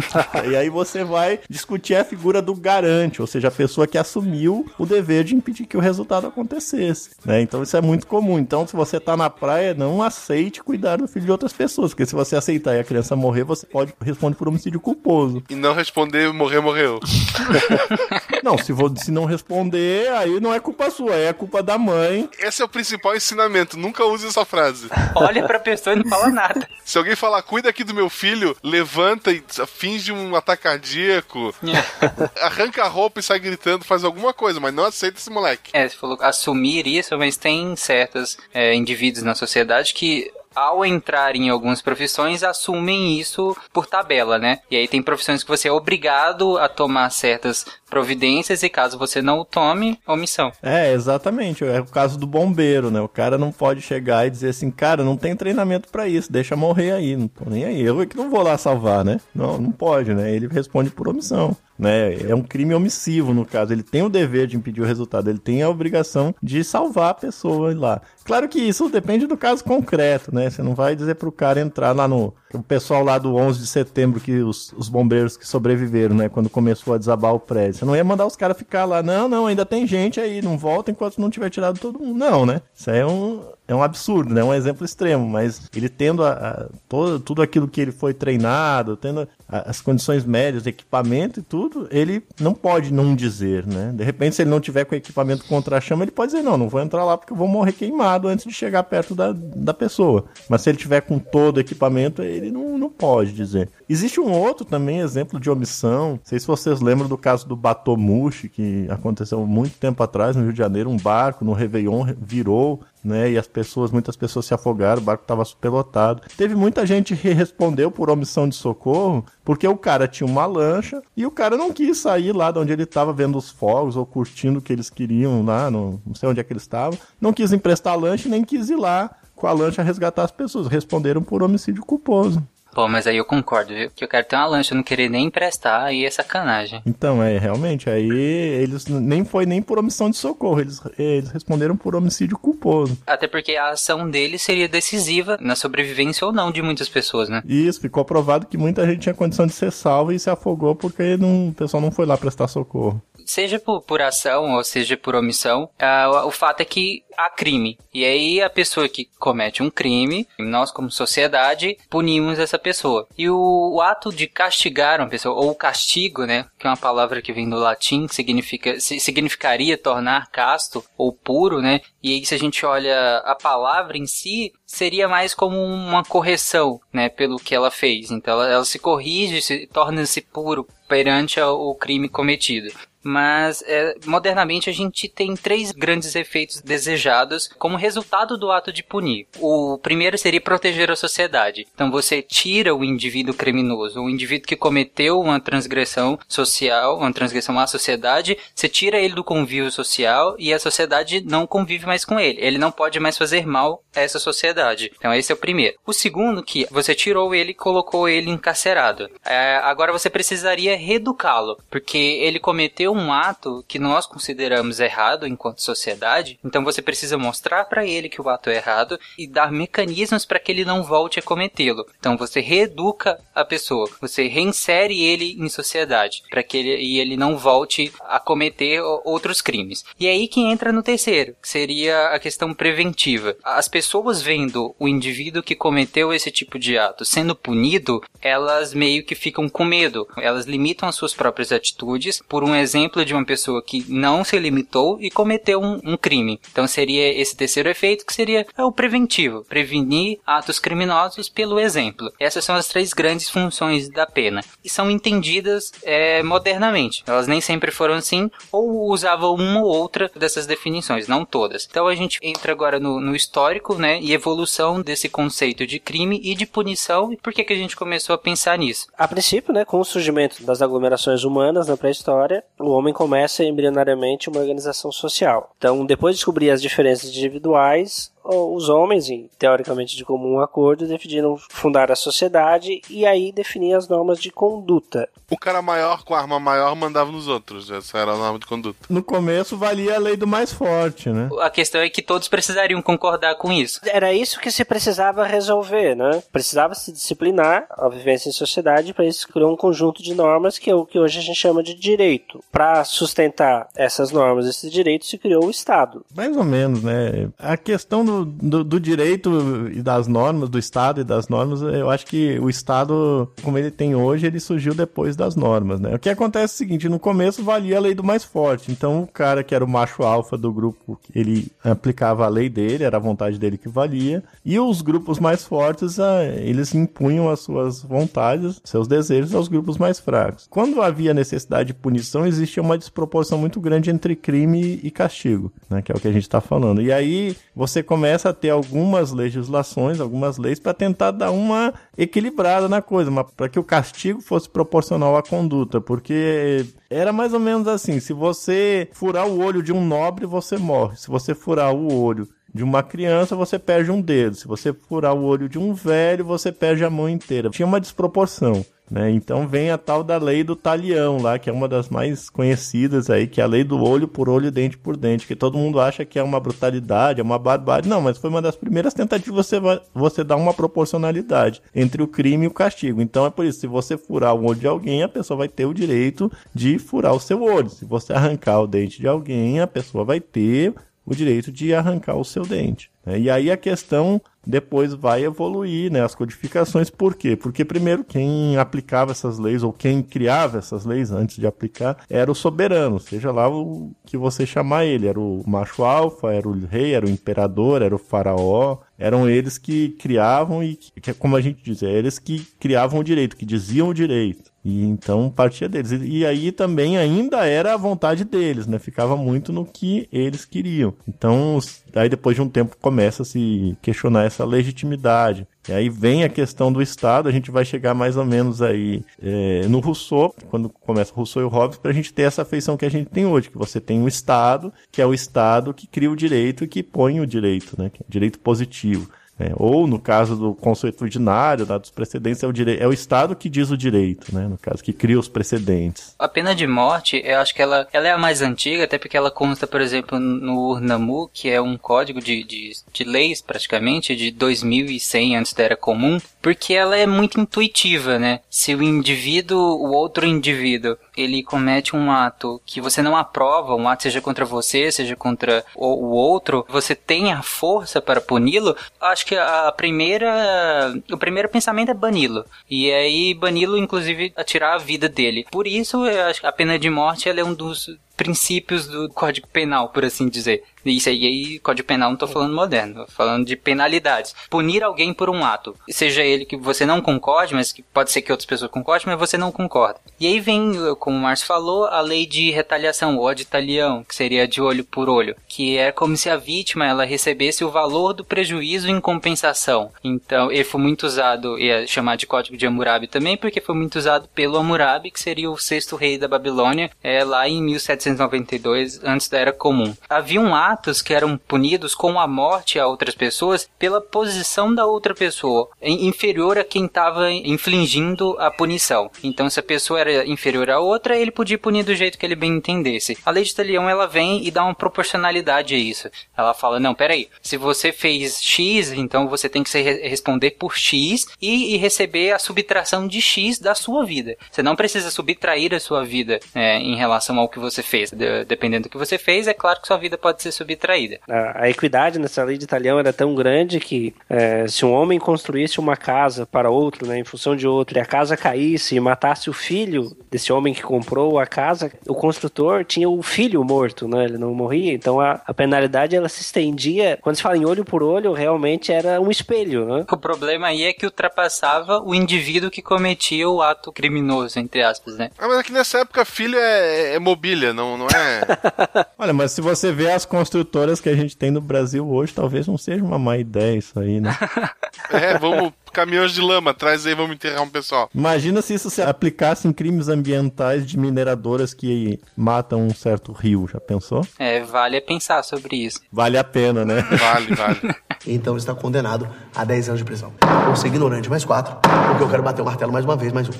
e aí você vai discutir a figura do garante, ou seja, a pessoa que assumiu o dever de impedir que o resultado acontecesse. Né? Então isso é muito comum. Então, se você tá na praia, não aceite cuidar do filho de outras pessoas. Porque se você aceitar e a criança morrer, você pode responder por homicídio culposo. E não responder morrer, morreu. não, se, vo- se não responder, aí não é culpa sua, é culpa da mãe. Esse é o principal ensinamento. Nunca use essa frase. Olha pra pessoa e não fala nada. Se alguém falar, cuida aqui do meu filho, levanta e finge um ataque cardíaco, arranca a roupa e sai gritando, faz alguma coisa, mas não aceita esse moleque. É, você falou assumir isso, mas tem certos é, indivíduos na sociedade que ao entrar em algumas profissões, assumem isso por tabela, né? E aí tem profissões que você é obrigado a tomar certas providências e caso você não o tome, omissão. É, exatamente. É o caso do bombeiro, né? O cara não pode chegar e dizer assim, cara, não tem treinamento pra isso, deixa morrer aí, não tô nem aí. Eu é que não vou lá salvar, né? Não, não pode, né? Ele responde por omissão. Né? É um crime omissivo, no caso. Ele tem o dever de impedir o resultado, ele tem a obrigação de salvar a pessoa lá. Claro que isso depende do caso concreto, né? Você não vai dizer pro cara entrar lá no. O pessoal lá do 11 de setembro, que os, os bombeiros que sobreviveram, né? Quando começou a desabar o prédio. Você não ia mandar os caras ficar lá, não, não, ainda tem gente aí, não volta enquanto não tiver tirado todo mundo. Não, né? Isso aí é um, é um absurdo, né? Um exemplo extremo, mas ele tendo a, a, todo, tudo aquilo que ele foi treinado, tendo a, as condições médias, equipamento e tudo, ele não pode não dizer, né? De repente, se ele não tiver com equipamento contra a chama, ele pode dizer, não, não vou entrar lá porque eu vou morrer queimado antes de chegar perto da, da pessoa. Mas se ele tiver com todo o equipamento, ele não, não pode dizer. Existe um outro também exemplo de omissão, não sei se vocês lembram do caso do Batomushi, que aconteceu muito tempo atrás no Rio de Janeiro, um barco no Réveillon virou né? E as pessoas, muitas pessoas se afogaram, o barco estava superlotado. Teve muita gente que respondeu por omissão de socorro, porque o cara tinha uma lancha e o cara não quis sair lá de onde ele estava vendo os fogos ou curtindo o que eles queriam lá, no, não sei onde é que eles estavam. Não quis emprestar a lancha nem quis ir lá com a lancha resgatar as pessoas. Responderam por homicídio culposo. Pô, mas aí eu concordo, viu? Que eu quero ter uma lancha, eu não querer nem emprestar, aí é sacanagem. Então, é, realmente, aí eles nem foi nem por omissão de socorro, eles, eles responderam por homicídio culposo. Até porque a ação dele seria decisiva na sobrevivência ou não de muitas pessoas, né? Isso, ficou provado que muita gente tinha condição de ser salva e se afogou porque não, o pessoal não foi lá prestar socorro. Seja por, por ação ou seja por omissão, uh, o fato é que há crime. E aí a pessoa que comete um crime, nós como sociedade punimos essa pessoa. E o, o ato de castigar uma pessoa, ou castigo, né, que é uma palavra que vem do latim, que significa, significaria tornar casto ou puro, né, e aí se a gente olha a palavra em si, seria mais como uma correção, né, pelo que ela fez. Então ela, ela se corrige, se torna-se puro perante o crime cometido mas é, modernamente a gente tem três grandes efeitos desejados como resultado do ato de punir. O primeiro seria proteger a sociedade. Então você tira o indivíduo criminoso, o indivíduo que cometeu uma transgressão social, uma transgressão à sociedade, você tira ele do convívio social e a sociedade não convive mais com ele. Ele não pode mais fazer mal a essa sociedade. Então esse é o primeiro. O segundo que você tirou ele e colocou ele encarcerado. É, agora você precisaria reeducá-lo, porque ele cometeu um ato que nós consideramos errado enquanto sociedade, então você precisa mostrar para ele que o ato é errado e dar mecanismos para que ele não volte a cometê-lo. Então você reeduca a pessoa, você reinsere ele em sociedade para que ele, e ele não volte a cometer outros crimes. E é aí que entra no terceiro, que seria a questão preventiva. As pessoas vendo o indivíduo que cometeu esse tipo de ato sendo punido, elas meio que ficam com medo, elas limitam as suas próprias atitudes por um exemplo exemplo de uma pessoa que não se limitou e cometeu um, um crime. Então seria esse terceiro efeito que seria é, o preventivo, prevenir atos criminosos pelo exemplo. Essas são as três grandes funções da pena e são entendidas é, modernamente. Elas nem sempre foram assim ou usavam uma ou outra dessas definições, não todas. Então a gente entra agora no, no histórico, né, e evolução desse conceito de crime e de punição e por que que a gente começou a pensar nisso. A princípio, né, com o surgimento das aglomerações humanas na pré-história, o homem começa embrionariamente uma organização social. Então, depois de descobrir as diferenças individuais, os homens, em, teoricamente de comum acordo, decidiram fundar a sociedade e aí definir as normas de conduta. O cara maior com a arma maior mandava nos outros. Essa era a norma de conduta. No começo valia a lei do mais forte, né? A questão é que todos precisariam concordar com isso. Era isso que se precisava resolver, né? Precisava se disciplinar a vivência em sociedade para isso criar um conjunto de normas que é o que hoje a gente chama de direito. Para sustentar essas normas, esses direitos, se criou o Estado. Mais ou menos, né? A questão do, do, do direito e das normas, do Estado e das normas, eu acho que o Estado, como ele tem hoje, ele surgiu depois das normas, né? O que acontece é o seguinte, no começo valia a lei do mais forte, então o cara que era o macho alfa do grupo, ele aplicava a lei dele, era a vontade dele que valia, e os grupos mais fortes, ah, eles impunham as suas vontades, seus desejos aos grupos mais fracos. Quando havia necessidade de punição, existia uma desproporção muito grande entre crime e castigo, né? Que é o que a gente está falando. E aí você começa a ter algumas legislações, algumas leis para tentar dar uma equilibrada na coisa, para que o castigo fosse proporcional à conduta, porque era mais ou menos assim: se você furar o olho de um nobre, você morre. Se você furar o olho de uma criança, você perde um dedo. Se você furar o olho de um velho, você perde a mão inteira. Tinha uma desproporção. Né? Então vem a tal da lei do talião lá, que é uma das mais conhecidas aí, que é a lei do olho por olho, dente por dente, que todo mundo acha que é uma brutalidade, é uma barbárie. Não, mas foi uma das primeiras tentativas você, você dar uma proporcionalidade entre o crime e o castigo. Então é por isso, se você furar o olho de alguém, a pessoa vai ter o direito de furar o seu olho. Se você arrancar o dente de alguém, a pessoa vai ter o direito de arrancar o seu dente. Né? E aí a questão depois vai evoluir, né, as codificações. Por quê? Porque primeiro quem aplicava essas leis ou quem criava essas leis antes de aplicar era o soberano, seja lá o que você chamar ele, era o macho alfa, era o rei, era o imperador, era o faraó, eram eles que criavam e que, como a gente diz, é eles que criavam o direito, que diziam o direito. E então partia deles. E, e, aí também ainda era a vontade deles, né? Ficava muito no que eles queriam. Então, aí depois de um tempo começa a se questionar essa legitimidade. E aí vem a questão do Estado, a gente vai chegar mais ou menos aí é, no Rousseau, quando começa Rousseau e Hobbes, para a gente ter essa feição que a gente tem hoje, que você tem o Estado, que é o Estado que cria o direito e que põe o direito, né? É direito positivo. É, ou no caso do consuetudinário, dos precedentes, é o, direi- é o Estado que diz o direito, né? no caso, que cria os precedentes. A pena de morte, eu acho que ela, ela é a mais antiga, até porque ela consta, por exemplo, no Urnamu, que é um código de, de, de leis, praticamente, de 2100 antes da Era Comum, porque ela é muito intuitiva, né? Se o indivíduo, o outro indivíduo, ele comete um ato que você não aprova, um ato seja contra você, seja contra o, outro, você tem a força para puni-lo, acho que a primeira. O primeiro pensamento é bani-lo. E aí, bani-lo, inclusive, a tirar a vida dele. Por isso, a pena de morte ela é um dos princípios do Código Penal, por assim dizer. Isso aí, aí Código Penal não tô falando moderno, tô falando de penalidades. Punir alguém por um ato, seja ele que você não concorde, mas que pode ser que outras pessoas concordem, mas você não concorda. E aí vem, como o Márcio falou, a lei de retaliação, ou de talião, que seria de olho por olho, que é como se a vítima ela recebesse o valor do prejuízo em compensação. Então, ele foi muito usado, ia chamar de Código de Hammurabi também, porque foi muito usado pelo Hammurabi, que seria o sexto rei da Babilônia, é, lá em 1792, antes da Era Comum. Haviam atos que eram punidos com a morte a outras pessoas pela posição da outra pessoa, inferior a quem estava infligindo a punição. Então, se a pessoa era inferior a outra, ele podia punir do jeito que ele bem entendesse. A lei de Talião, ela vem e dá uma proporcionalidade a isso. Ela fala, não, peraí, se você fez X, então você tem que se re responder por X e, e, receber a subtração de X da sua vida. Você não precisa subtrair a sua vida é, em relação ao que você fez fez. De- dependendo do que você fez, é claro que sua vida pode ser subtraída. A, a equidade nessa lei de Italião era tão grande que é, se um homem construísse uma casa para outro, né, em função de outro, e a casa caísse e matasse o filho desse homem que comprou a casa, o construtor tinha o filho morto, né, ele não morria. Então a, a penalidade ela se estendia. Quando se fala em olho por olho, realmente era um espelho, né? O problema aí é que ultrapassava o indivíduo que cometia o ato criminoso, entre aspas, né? Ah, mas aqui nessa época filho é, é mobília, não, não é. Olha, mas se você vê as construtoras que a gente tem no Brasil hoje, talvez não seja uma má ideia isso aí, né? é, vamos. Caminhões de lama, traz aí, vamos enterrar um pessoal. Imagina se isso se aplicasse em crimes ambientais de mineradoras que matam um certo rio, já pensou? É, vale pensar sobre isso. Vale a pena, né? Vale, vale. Então está condenado a 10 anos de prisão. Por ser ignorante, mais 4. Porque eu quero bater o martelo mais uma vez, mais um.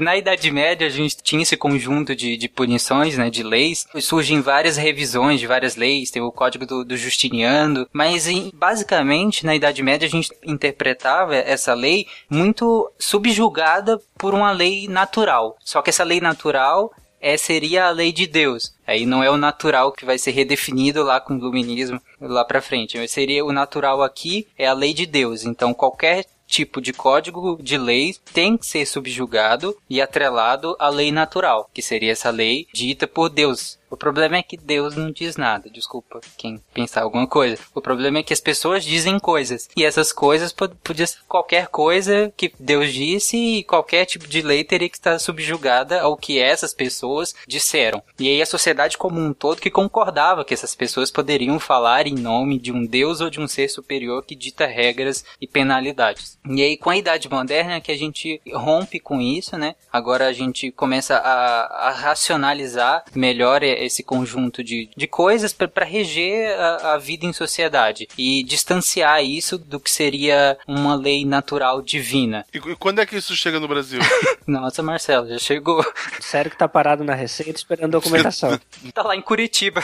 Na Idade Média, a gente tinha esse conjunto de, de punições, né, de leis. Surgem várias revisões de várias leis, tem o Código do, do Justiniano, mas em- basicamente na Idade Média a gente interpretava essa lei muito subjugada por uma lei natural. Só que essa lei natural é, seria a lei de Deus. Aí não é o natural que vai ser redefinido lá com o iluminismo lá pra frente. Mas seria o natural aqui é a lei de Deus. Então qualquer tipo de código de lei tem que ser subjugado e atrelado à lei natural, que seria essa lei dita por Deus. O problema é que Deus não diz nada. Desculpa quem pensar alguma coisa. O problema é que as pessoas dizem coisas. E essas coisas pod podia ser qualquer coisa que Deus disse e qualquer tipo de lei teria que estar subjugada ao que essas pessoas disseram. E aí a sociedade como um todo que concordava que essas pessoas poderiam falar em nome de um Deus ou de um ser superior que dita regras e penalidades. E aí com a idade moderna é que a gente rompe com isso, né? Agora a gente começa a, a racionalizar melhor esse conjunto de, de coisas para reger a, a vida em sociedade e distanciar isso do que seria uma lei natural divina. E, e quando é que isso chega no Brasil? Nossa, Marcelo, já chegou. Sério que tá parado na receita esperando documentação. tá lá em Curitiba.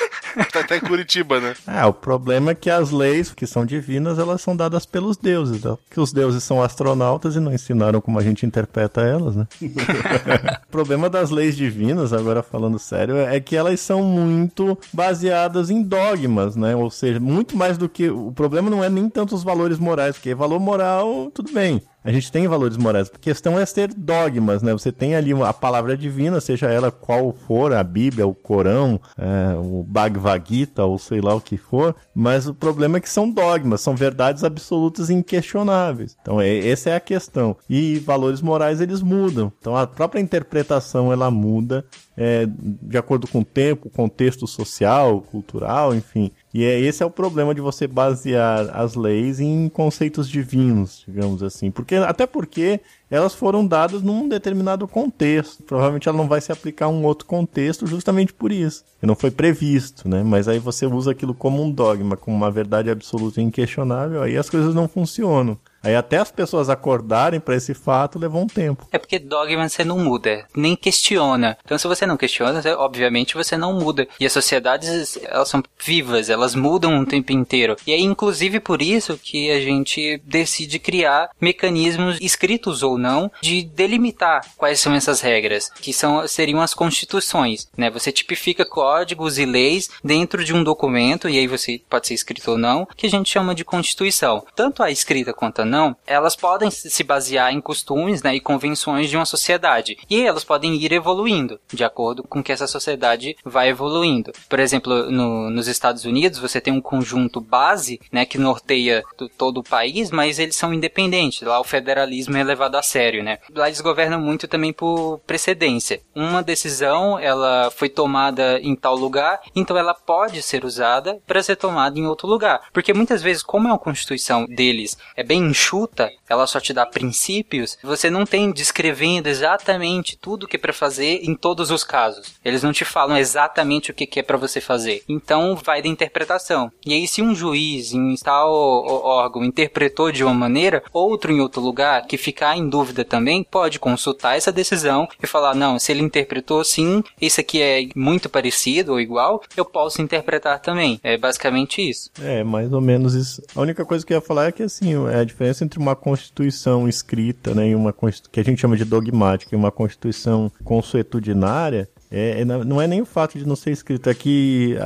tá até em Curitiba, né? Ah, o problema é que as leis que são divinas, elas são dadas pelos deuses, né? que os deuses são astronautas e não ensinaram como a gente interpreta elas, né? o problema das leis divinas, agora falando sério, é que elas são muito baseadas em dogmas, né? Ou seja, muito mais do que. O problema não é nem tanto os valores morais, porque valor moral, tudo bem. A gente tem valores morais. A questão é ter dogmas, né? Você tem ali a palavra divina, seja ela qual for, a Bíblia, o Corão, é, o Bhagavad Gita, ou sei lá o que for. Mas o problema é que são dogmas, são verdades absolutas e inquestionáveis. Então, é, essa é a questão. E valores morais, eles mudam. Então, a própria interpretação, ela muda é, de acordo com o tempo, contexto social, cultural, enfim. E é, esse é o problema de você basear as leis em conceitos divinos, digamos assim. Porque, até porque elas foram dadas num determinado contexto. Provavelmente ela não vai se aplicar a um outro contexto justamente por isso. E não foi previsto, né? Mas aí você usa aquilo como um dogma, como uma verdade absoluta e inquestionável, aí as coisas não funcionam. Aí até as pessoas acordarem para esse fato levou um tempo. É porque dogma você não muda, nem questiona. Então se você não questiona, você- obviamente você não muda. E as sociedades, elas são vivas, elas mudam o tempo inteiro. E é inclusive por isso que a gente decide criar mecanismos escritos ou não de delimitar quais são essas regras, que são seriam as constituições, né? Você tipifica códigos e leis dentro de um documento e aí você pode ser escrito ou não, que a gente chama de constituição. Tanto a escrita quanto a não, elas podem se se basear em costumes né, e convenções de uma sociedade. E elas podem ir evoluindo, de acordo com que essa sociedade vai evoluindo. Por exemplo, no- nos Estados Unidos, você tem um conjunto base né, que norteia to- todo o país, mas eles são independentes. Lá o federalismo é levado a sério. Né? Lá eles governam muito também por precedência. Uma decisão ela foi tomada em tal lugar, então ela pode ser usada para ser tomada em outro lugar. Porque muitas vezes, como é a constituição deles é bem enxuta, ela só te dá princípios, você não tem descrevendo exatamente tudo que é para fazer em todos os casos. Eles não te falam exatamente o que é para você fazer. Então vai da interpretação. E aí se um juiz em tal órgão interpretou de uma maneira, outro em outro lugar que ficar em dúvida também pode consultar essa decisão e falar não, se ele interpretou assim, isso aqui é muito parecido ou igual, eu posso interpretar também. É basicamente isso. É, mais ou menos isso. A única coisa que eu ia falar é que, assim, é a diferença entre uma constituição escrita, né, e uma que a gente chama de dogmática, e uma constituição consuetudinária, É, é, não é nem o fato de não ser escrito, é que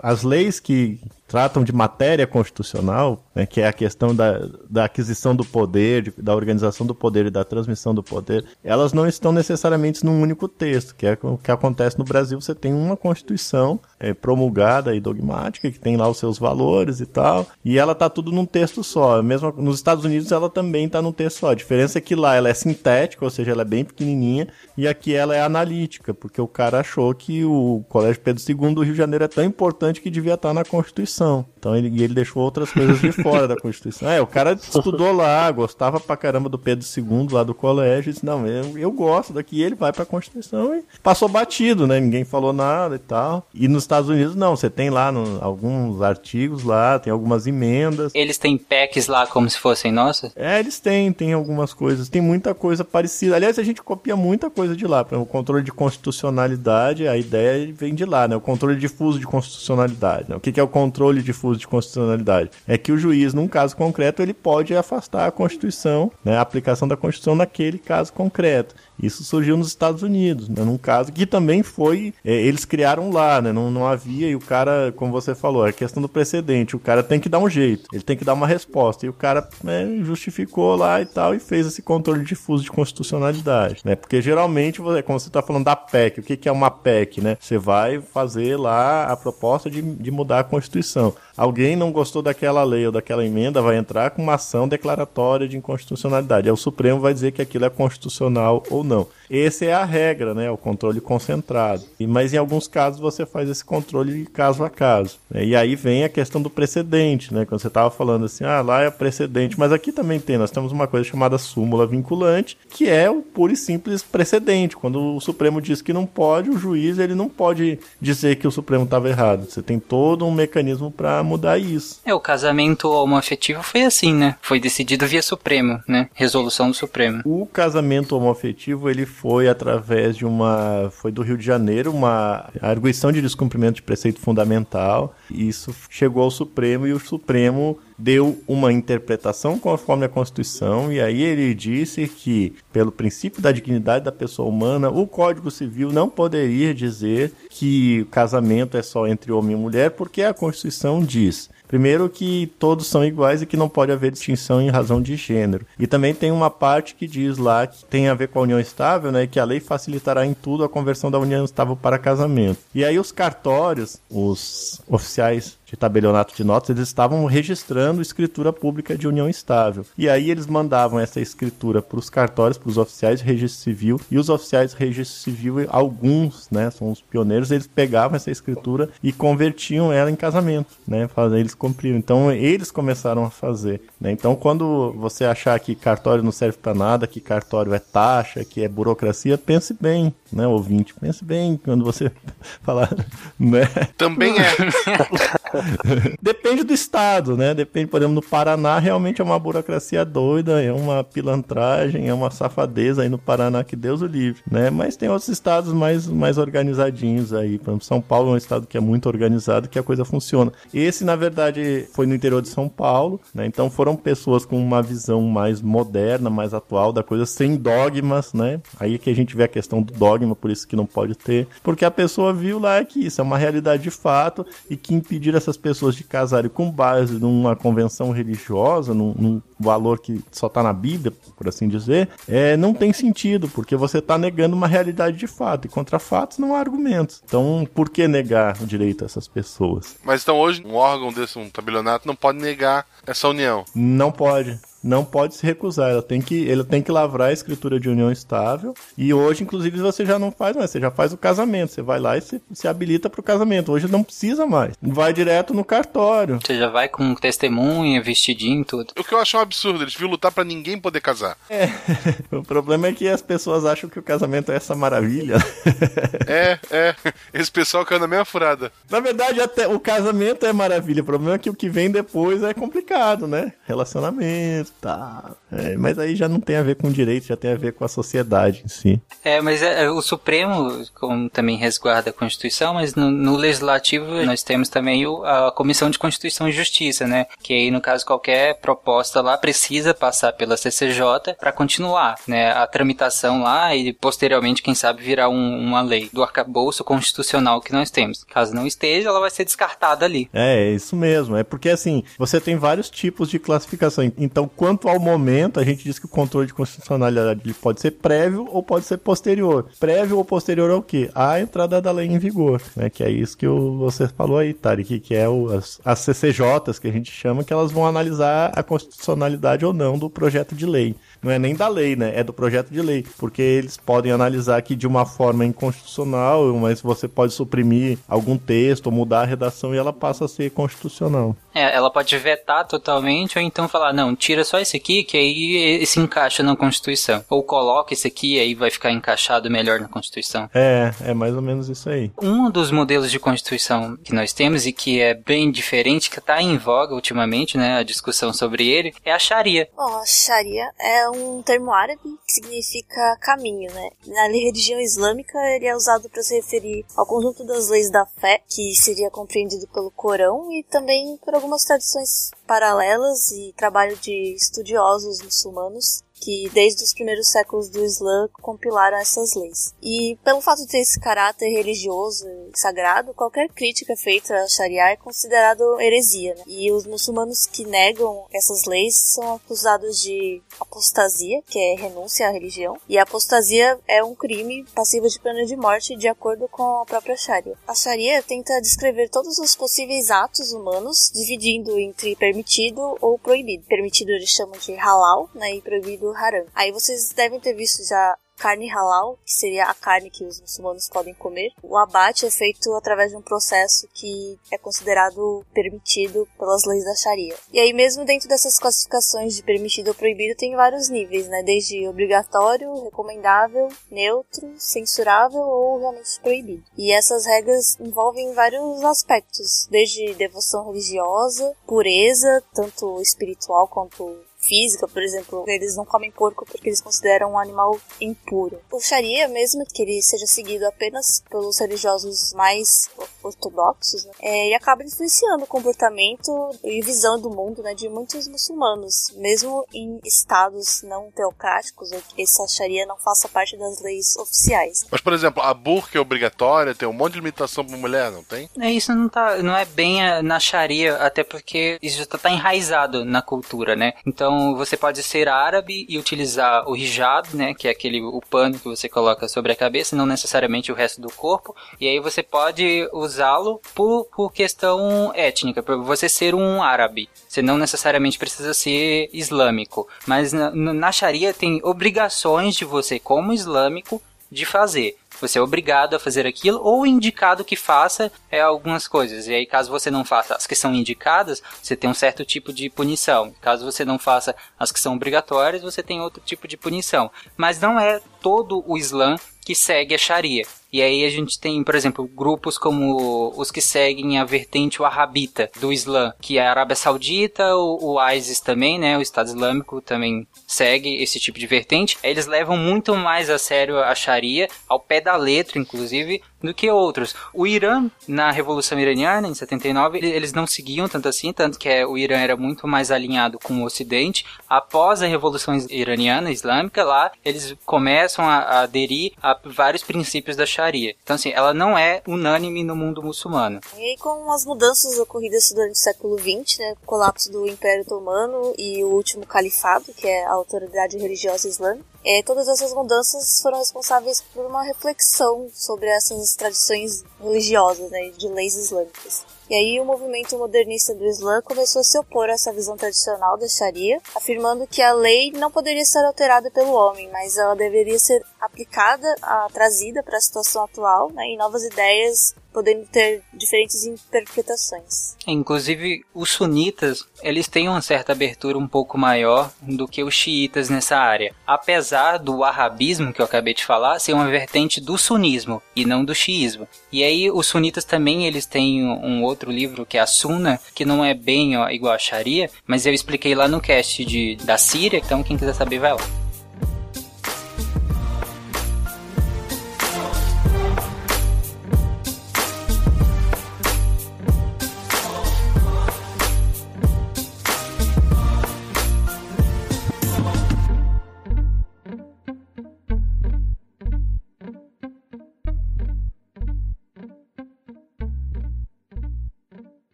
as leis que tratam de matéria constitucional, né, que é a questão da, da aquisição do poder, de- da organização do poder e da transmissão do poder, elas não estão necessariamente num único texto, que é o que acontece no Brasil. Você tem uma Constituição é, promulgada e dogmática, que tem lá os seus valores e tal, e ela tá tudo num texto só. Mesmo nos Estados Unidos ela também tá num texto só. A diferença é que lá ela é sintética, ou seja, ela é bem pequenininha, e aqui ela é analítica, porque o cara achou que o Colégio Pedro II do Rio de Janeiro é tão importante que devia estar na Constituição. Então ele, e ele deixou outras coisas de fora da Constituição. É, o cara estudou lá, gostava pra caramba do Pedro II lá do colégio, e disse, não, eu, eu gosto daqui, e ele vai pra Constituição e passou batido, né? Ninguém falou nada e tal. E nos Estados Unidos, não, você tem lá no- alguns artigos lá, tem algumas emendas. Eles têm PECs lá como se fossem nossas? É, eles têm, tem algumas coisas, tem muita coisa parecida. Aliás, a gente copia muita coisa de lá. O controle de constitucionalidade, a ideia vem de lá, né? O controle difuso de constitucionalidade. Né? O que que é o controle difuso de constitucionalidade? É que o juiz, num caso concreto, ele pode afastar a Constituição, né? A aplicação da Constituição naquele caso concreto. Isso surgiu nos Estados Unidos, né? num caso que também foi. é, eles criaram lá, né? Não, não havia, e o cara, como você falou, é questão do precedente. O cara tem que dar um jeito, ele tem que dar uma resposta. E o cara né, justificou lá e tal, e fez esse controle difuso de constitucionalidade, né? Porque geralmente, como você está falando da PEC, o que, que é uma PEC, né? Você vai fazer lá a proposta de, de mudar a Constituição. Alguém não gostou daquela lei ou daquela emenda, vai entrar com uma ação declaratória de inconstitucionalidade. Aí o Supremo vai dizer que aquilo é constitucional ou não não. Essa é a regra, né? O controle concentrado. Mas em alguns casos você faz esse controle caso a caso. né? E aí vem a questão do precedente, né? Quando você estava falando assim, ah, lá é precedente, mas aqui também tem, nós temos uma coisa chamada súmula vinculante, que é o puro e simples precedente. Quando o Supremo diz que não pode, o juiz ele não pode dizer que o Supremo estava errado. Você tem todo um mecanismo para mudar isso. É, o casamento homoafetivo foi assim, né? Foi decidido via Supremo, né? Resolução do Supremo. O casamento homoafetivo ele foi através de uma foi do Rio de Janeiro uma arguição de descumprimento de preceito fundamental. Isso chegou ao Supremo e o Supremo deu uma interpretação conforme a Constituição e aí ele disse que pelo princípio da dignidade da pessoa humana o Código Civil não poderia dizer que o casamento é só entre homem e mulher porque a Constituição diz Primeiro que todos são iguais e que não pode haver distinção em razão de gênero. E também tem uma parte que diz lá que tem a ver com a união estável, né? Que a lei facilitará em tudo a conversão da união estável para casamento. E aí os cartórios, os oficiais de tabelionato de notas, eles estavam registrando escritura pública de união estável. E aí eles mandavam essa escritura para os cartórios, para os oficiais de registro civil, e os oficiais de registro civil, alguns, né, são os pioneiros, eles pegavam essa escritura e convertiam ela em casamento, né, eles cumpriram. Então eles começaram a fazer, né? Então quando você achar que cartório não serve para nada, que cartório é taxa, que é burocracia, pense bem, né, ouvinte, pense bem quando você falar, né? Também é. Depende do estado, né? Depende, por exemplo, no Paraná realmente é uma burocracia doida, é uma pilantragem, é uma safadeza aí no Paraná que Deus o livre, né? Mas tem outros estados mais, mais organizadinhos aí. Por exemplo, São Paulo é um estado que é muito organizado, que a coisa funciona. Esse, na verdade, foi no interior de São Paulo, né? Então foram pessoas com uma visão mais moderna, mais atual da coisa, sem dogmas, né? Aí é que a gente vê a questão do dogma, por isso que não pode ter. Porque a pessoa viu lá que isso é uma realidade de fato e que impedir essas pessoas de casarem com base numa convenção religiosa, num, num valor que só está na Bíblia, por assim dizer, é, não tem sentido, porque você está negando uma realidade de fato. E contra fatos não há argumentos. Então, por que negar o direito a essas pessoas? Mas então hoje um órgão desse, um tabelionato, não pode negar essa união. Não pode. Não pode se recusar. Ela tem que, ele tem que lavrar a escritura de união estável. E hoje, inclusive, você já não faz mais. Você já faz o casamento. Você vai lá e se, se habilita para o casamento. Hoje não precisa mais. Vai direto no cartório. Você já vai com testemunha, vestidinho, tudo. O que eu acho um absurdo, eles viram lutar pra ninguém poder casar. O problema é que as pessoas acham que o casamento é essa maravilha. É, é. Esse pessoal caiu na mesma furada. Na verdade, até o casamento é maravilha. O problema é que o que vem depois é complicado, né? Relacionamento, tá. É, mas aí já não tem a ver com direito, já tem a ver com a sociedade em si. É, mas é, é, o Supremo, como também resguarda a Constituição, mas no, no Legislativo nós temos também o- a Comissão de Constituição e Justiça, né? Que aí, no caso, qualquer proposta lá precisa passar pela CCJ para continuar, né, a tramitação lá e posteriormente, quem sabe, virar um- uma lei do arcabouço constitucional que nós temos. Caso não esteja, ela vai ser descartada ali. É, é isso mesmo. É porque assim, você tem vários tipos de classificação. Então, quanto ao momento, a gente diz que o controle de constitucionalidade pode ser prévio ou pode ser posterior. Prévio ou posterior ao quê? À entrada da lei em vigor, né? Que é isso que o- você falou aí, Tarek, que é o, as, as CCJs que a gente chama, que elas vão analisar a constitucionalidade ou não do projeto de lei. Não é nem da lei, né? É do projeto de lei. Porque eles podem analisar que de uma forma inconstitucional, mas você pode suprimir algum texto ou mudar a redação e ela passa a ser constitucional. É, ela pode vetar totalmente ou então falar, não, tira só esse aqui que aí se encaixa na Constituição. Ou coloca esse aqui e aí vai ficar encaixado melhor na Constituição. É, é mais ou menos isso aí. Um dos modelos de Constituição que nós temos e que é bem diferente, que está em voga ultimamente, né, a discussão sobre ele, é a Sharia. Bom, a Sharia é um termo árabe que significa caminho, né? Na religião islâmica, ele é usado para se referir ao conjunto das leis da fé, que seria compreendido pelo Corão e também por algumas tradições paralelas e trabalho de estudiosos muçulmanos que desde os primeiros séculos do Islã compilaram essas leis. E pelo fato de ter esse caráter religioso e sagrado, qualquer crítica feita à Sharia é considerado heresia. Né? E os muçulmanos que negam essas leis são acusados de apostasia, que é renúncia à religião. E a apostasia é um crime passível de pena de morte de acordo com a própria Sharia. A Sharia tenta descrever todos os possíveis atos humanos, dividindo entre permitido ou proibido. Permitido eles chamam de halal, né, e proibido haram. Aí vocês devem ter visto já carne halal, que seria a carne que os muçulmanos podem comer. O abate é feito através de um processo que é considerado permitido pelas leis da Sharia. E aí mesmo dentro dessas classificações de permitido ou proibido tem vários níveis, né? Desde obrigatório, recomendável, neutro, censurável ou realmente proibido. E essas regras envolvem vários aspectos, desde devoção religiosa, pureza, tanto espiritual quanto física, por exemplo, eles não comem porco porque eles consideram um animal impuro. O Sharia, mesmo que ele seja seguido apenas pelos religiosos mais ortodoxos, né, é, ele acaba influenciando o comportamento e visão do mundo né, de muitos muçulmanos, mesmo em estados não teocráticos, ou que essa Sharia não faça parte das leis oficiais. Mas, por exemplo, a burca é obrigatória, tem um monte de limitação pra mulher, não tem? É, isso não, tá, não é bem a- na Sharia, até porque isso já tá, tá enraizado na cultura, né? Então você pode ser árabe e utilizar o hijab, né? Que é aquele o pano que você coloca sobre a cabeça, não necessariamente o resto do corpo. E aí você pode usá-lo por, por questão étnica, por você ser um árabe. Você não necessariamente precisa ser islâmico. Mas na, na Sharia tem obrigações de você, como islâmico, de fazer. Você é obrigado a fazer aquilo ou indicado que faça é, algumas coisas. E aí, caso você não faça as que são indicadas, você tem um certo tipo de punição. Caso você não faça as que são obrigatórias, você tem outro tipo de punição. Mas não é todo o Islã que segue a Sharia. E aí a gente tem, por exemplo, grupos como os que seguem a vertente wahhabita do Islã, que é a Arábia Saudita, o, o ISIS também, né, o Estado Islâmico também segue esse tipo de vertente. Eles levam muito mais a sério a Sharia, ao pé da letra, inclusive, do que outros. O Irã, na Revolução Iraniana, em 79, ele- eles não seguiam tanto assim, tanto que é, o Irã era muito mais alinhado com o Ocidente. Após a Revolução Iraniana Islâmica, lá eles começam a, a aderir a vários princípios da Sharia. Então, assim, ela não é unânime no mundo muçulmano. E aí, com as mudanças ocorridas durante o século XX, né, o colapso do Império Otomano e o último califado, que é a autoridade religiosa islâmica, é, todas essas mudanças foram responsáveis por uma reflexão sobre essas tradições religiosas, né, de leis islâmicas. E aí o movimento modernista do Islã começou a se opor a essa visão tradicional da Sharia, afirmando que a lei não poderia ser alterada pelo homem, mas ela deveria ser aplicada, a, trazida para a situação atual, né, e novas ideias podendo ter diferentes interpretações. Inclusive, os sunitas, eles têm uma certa abertura um pouco maior do que os xiitas nessa área. Apesar do wahhabismo, que eu acabei de falar, ser uma vertente do sunismo e não do xiismo. E aí, os sunitas também, eles têm um outro livro que é a Sunna, que não é bem ó, igual a Sharia, mas eu expliquei lá no cast de, da Síria, então quem quiser saber vai lá.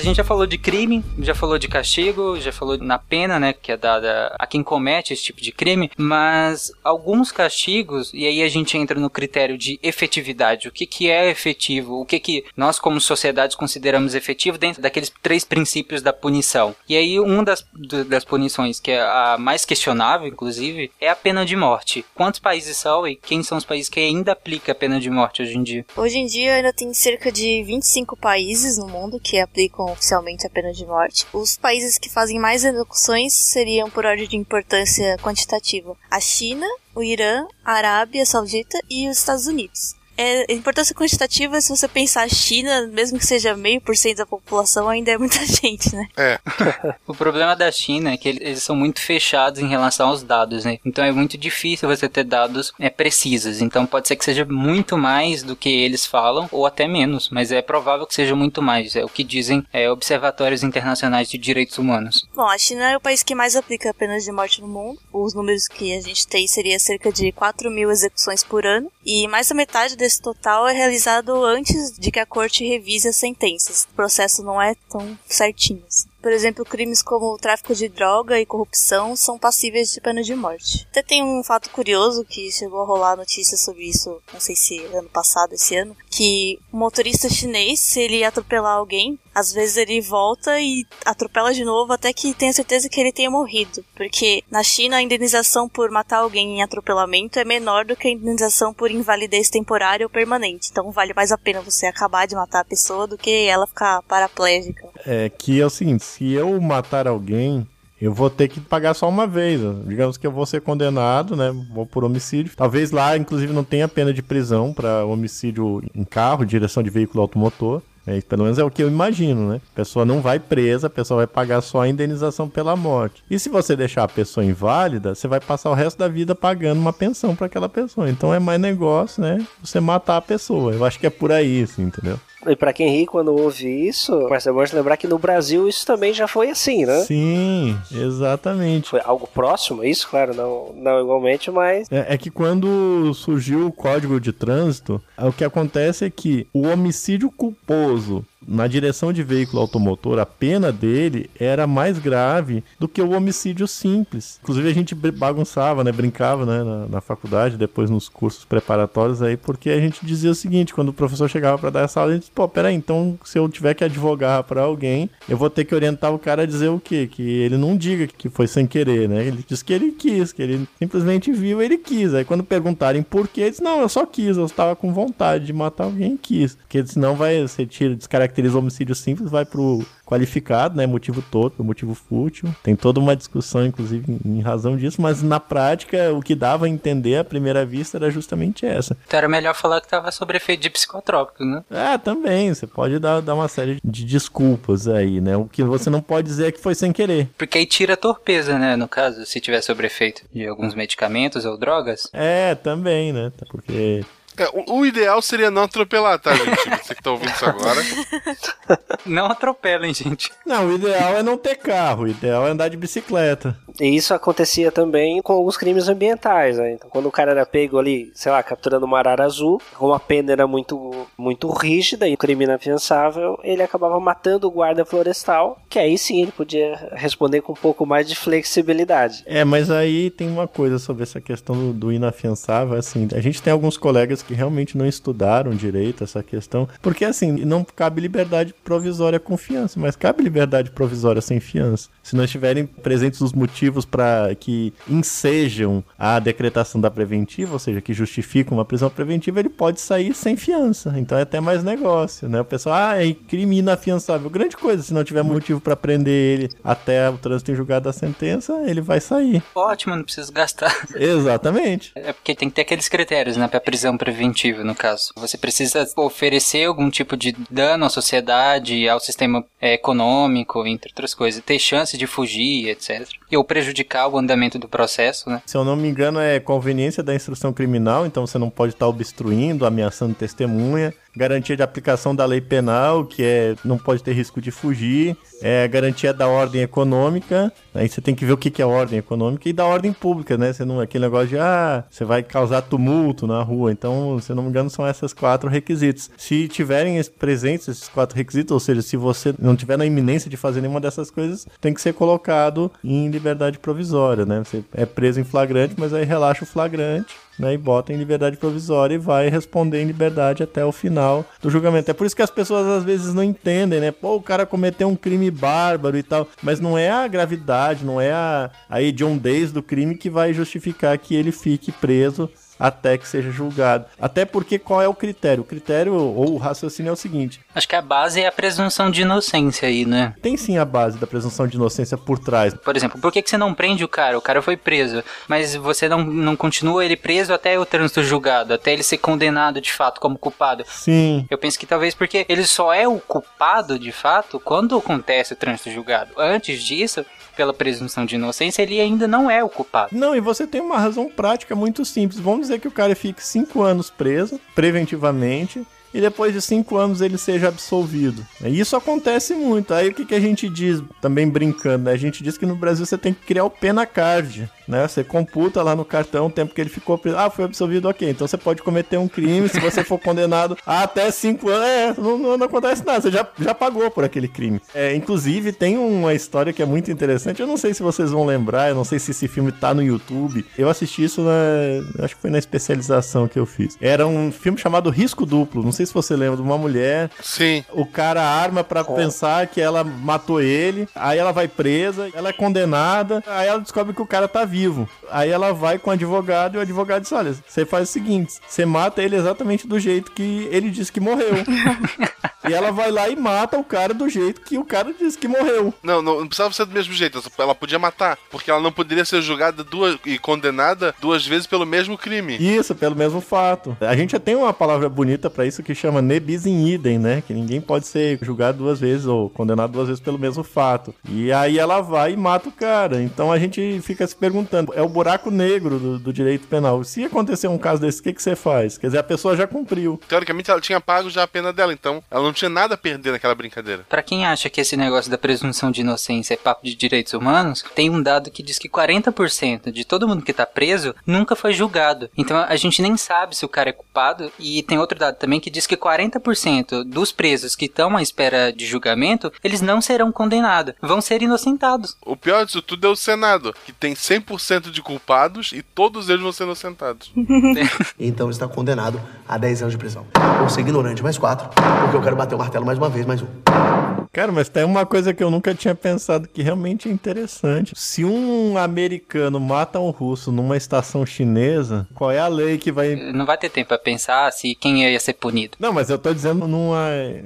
A gente já falou de crime, já falou de castigo, já falou na pena, né, que é dada a quem comete esse tipo de crime, mas alguns castigos, e aí a gente entra no critério de efetividade, o que que é efetivo, o que que nós como sociedade consideramos efetivo dentro daqueles três princípios da punição. E aí uma das, das punições, que é a mais questionável, inclusive, é a pena de morte. Quantos países são e quem são os países que ainda aplicam a pena de morte hoje em dia? Hoje em dia ainda tem cerca de 25 países no mundo que aplicam oficialmente a pena de morte. Os países que fazem mais execuções seriam por ordem de importância quantitativa: a China, o Irã, a Arábia Saudita e os Estados Unidos. É, a importância quantitativa, se você pensar a China, mesmo que seja meio por cento da população, ainda é muita gente, né? É. O problema da China é que eles- são muito fechados em relação aos dados, né? Então é muito difícil você ter dados é, precisos. Então pode ser que seja muito mais do que eles falam, ou até menos, mas é provável que seja muito mais. É o que dizem é, observatórios internacionais de direitos humanos. Bom, a China é o país que mais aplica a pena de morte no mundo. Os números que a gente tem seria cerca de 4 mil execuções por ano. E mais da metade desse total é realizado antes de que a corte revise as sentenças. O processo não é tão certinho. assim. Por exemplo, crimes como tráfico de droga e corrupção são passíveis de pena de morte. Até tem um fato curioso que chegou a rolar notícia sobre isso, não sei se ano passado, esse ano, que um motorista chinês, se ele atropelar alguém, às vezes ele volta e atropela de novo até que tenha certeza que ele tenha morrido. Porque na China a indenização por matar alguém em atropelamento é menor do que a indenização por invalidez temporária ou permanente. Então vale mais a pena você acabar de matar a pessoa do que ela ficar paraplégica. É que é o seguinte, se eu matar alguém, eu vou ter que pagar só uma vez. Digamos que eu vou ser condenado, né? Vou por homicídio. Talvez lá, inclusive, não tenha pena de prisão para homicídio em carro, direção de veículo automotor. É, pelo menos é o que eu imagino, né? A pessoa não vai presa, a pessoa vai pagar só a indenização pela morte. E se você deixar a pessoa inválida, você vai passar o resto da vida pagando uma pensão para aquela pessoa. Então é mais negócio, né? Você matar a pessoa. Eu acho que é por aí, assim, entendeu? E pra quem ri quando ouve isso, mas é bom lembrar que no Brasil isso também já foi assim, né? Sim, exatamente. Foi algo próximo, isso, claro, não, não igualmente, mas É, é que quando surgiu o código de trânsito, o que acontece é que o homicídio culposo na direção de veículo automotor, a pena dele era mais grave do que o homicídio simples. Inclusive a gente bagunçava, né, brincava, né, na, na faculdade, depois nos cursos preparatórios aí, porque a gente dizia o seguinte, quando o professor chegava para dar essa aula, a gente disse, pô, peraí, então se eu tiver que advogar para alguém, eu vou ter que orientar o cara a dizer o quê? Que ele não diga que foi sem querer, né? Ele diz que ele quis, que ele simplesmente viu, ele quis. Aí quando perguntarem por quê, ele diz, não, eu só quis, eu estava com vontade de matar alguém quis. Porque senão vai, você tira, descaracteriza o homicídio simples, vai pro qualificado, né? Motivo torpe, motivo fútil. Tem toda uma discussão, inclusive, em, razão disso, mas na prática, o que dava a entender à primeira vista era justamente essa. Então era melhor falar que tava sob efeito de psicotrópicos, né? Ah, também, você pode dar, dar uma série de desculpas aí, né? O que você não pode dizer é que foi sem querer. Porque aí tira a torpeza, né? No caso, se tiver sob efeito de alguns medicamentos ou drogas. É, também, né? Porque É, o, o ideal seria não atropelar, tá, gente? Você que tá ouvindo isso agora. Não atropelem, gente. Não, o ideal é não ter carro, o ideal é andar de bicicleta. E isso acontecia também com alguns crimes ambientais, né? Então, quando o cara era pego ali, sei lá, capturando uma arara azul, como a pena era muito, muito rígida e o crime inafiançável, ele acabava matando o guarda florestal, que aí sim ele podia responder com um pouco mais de flexibilidade. É, mas aí tem uma coisa sobre essa questão do, do inafiançável, assim, a gente tem alguns colegas que realmente não estudaram direito essa questão, porque assim, não cabe liberdade provisória com fiança, mas cabe liberdade provisória sem fiança. Se não estiverem presentes os motivos para que ensejam a decretação da preventiva, ou seja, que justificam uma prisão preventiva, ele pode sair sem fiança. Então é até mais negócio, né? O pessoal, ah, é crime inafiançável. Grande coisa, se não tiver motivo para prender ele até o trânsito em julgado da sentença, ele vai sair. Ótimo, não preciso gastar. Exatamente. É porque tem que ter aqueles critérios, né, pra prisão preventiva, no caso. Você precisa oferecer algum tipo de dano à sociedade, ao sistema é, econômico, entre outras coisas. Ter chance de fugir, etc. E ou prejudicar o andamento do processo, né? Se eu não me engano, é conveniência da instrução criminal, então você não pode estar obstruindo, ameaçando testemunha. garantia de aplicação da lei penal, que é não pode ter risco de fugir, é garantia da ordem econômica, aí você tem que ver o que que é ordem econômica e da ordem pública, né? Você não aquele negócio de ah, você vai causar tumulto na rua. Então, se eu não me engano, são esses quatro requisitos. Se tiverem es- presentes esses quatro requisitos, ou seja, se você não tiver na iminência de fazer nenhuma dessas coisas, tem que ser colocado em liberdade provisória, né? Você é preso em flagrante, mas aí relaxa o flagrante né, e bota em liberdade provisória e vai responder em liberdade até o final do julgamento. É por isso que as pessoas às vezes não entendem, né? Pô, o cara cometeu um crime bárbaro e tal, mas não é a gravidade, não é a, a hediondez do crime que vai justificar que ele fique preso até que seja julgado. Até porque qual é o critério? O critério ou o raciocínio é o seguinte: Acho que a base é a presunção de inocência aí, né? tem sim a base da presunção de inocência por trás. Por exemplo, por que, que você não prende o cara? O cara foi preso, mas você não, não continua ele preso até o trânsito julgado, até ele ser condenado de fato como culpado. Sim. Eu penso que talvez porque ele só é o culpado de fato quando acontece o trânsito julgado. Antes disso, pela presunção de inocência, ele ainda não é o culpado. Não, e você tem uma razão prática muito simples. Vamos dizer que o cara fique cinco anos preso, preventivamente, e depois de cinco anos ele seja absolvido. E isso acontece muito. Aí o que, que a gente diz, também brincando, né? A gente diz que no Brasil você tem que criar o pena card, né? Você computa lá no cartão o tempo que ele ficou preso. Ah, foi absolvido, ok. Então você pode cometer um crime se você for condenado a até cinco anos. É, não, não, não acontece nada, você já, já pagou por aquele crime. É, inclusive, tem uma história que é muito interessante. Eu não sei se vocês vão lembrar, eu não sei se esse filme tá no YouTube. Eu assisti isso na. Acho que foi na especialização que eu fiz. Era um filme chamado Risco Duplo. Não sei se você lembra de uma mulher. Sim. O cara arma pra pensar que ela matou ele. Aí ela vai presa, ela é condenada. Aí ela descobre que o cara tá vivo. Aí ela vai com o advogado e o advogado diz: Olha, você faz o seguinte: você mata ele exatamente do jeito que ele disse que morreu. e ela vai lá e mata o cara do jeito que o cara disse que morreu. Não, não, não precisava ser do mesmo jeito. Ela podia matar. Porque ela não poderia ser julgada duas e condenada duas vezes pelo mesmo crime. Isso, pelo mesmo fato. A gente já tem uma palavra bonita pra isso que chama ne bis in idem, né? Que ninguém pode ser julgado duas vezes ou condenado duas vezes pelo mesmo fato. E aí ela vai e mata o cara. Então a gente fica se perguntando, é o buraco negro do, do direito penal. Se acontecer um caso desse, o que, que você faz? Quer dizer, a pessoa já cumpriu. Teoricamente ela tinha pago já a pena dela, então ela não tinha nada a perder naquela brincadeira. Pra quem acha que esse negócio da presunção de inocência é papo de direitos humanos, tem um dado que diz que 40% de todo mundo que tá preso nunca foi julgado. Então a gente nem sabe se o cara é culpado. E tem outro dado também que diz que 40% dos presos que estão à espera de julgamento, eles não serão condenados, vão ser inocentados. O pior disso tudo é o Senado, que tem 100% de culpados e todos eles vão ser inocentados. Então está condenado a 10 anos de prisão. Por ser ignorante, mais 4. Porque eu quero bater o martelo mais uma vez, mais um. Cara, mas tem uma coisa que eu nunca tinha pensado que realmente é interessante. Se um americano mata um russo numa estação chinesa, qual é a lei que vai. Não vai ter tempo pra pensar se quem ia ser punido. Não, mas eu tô dizendo num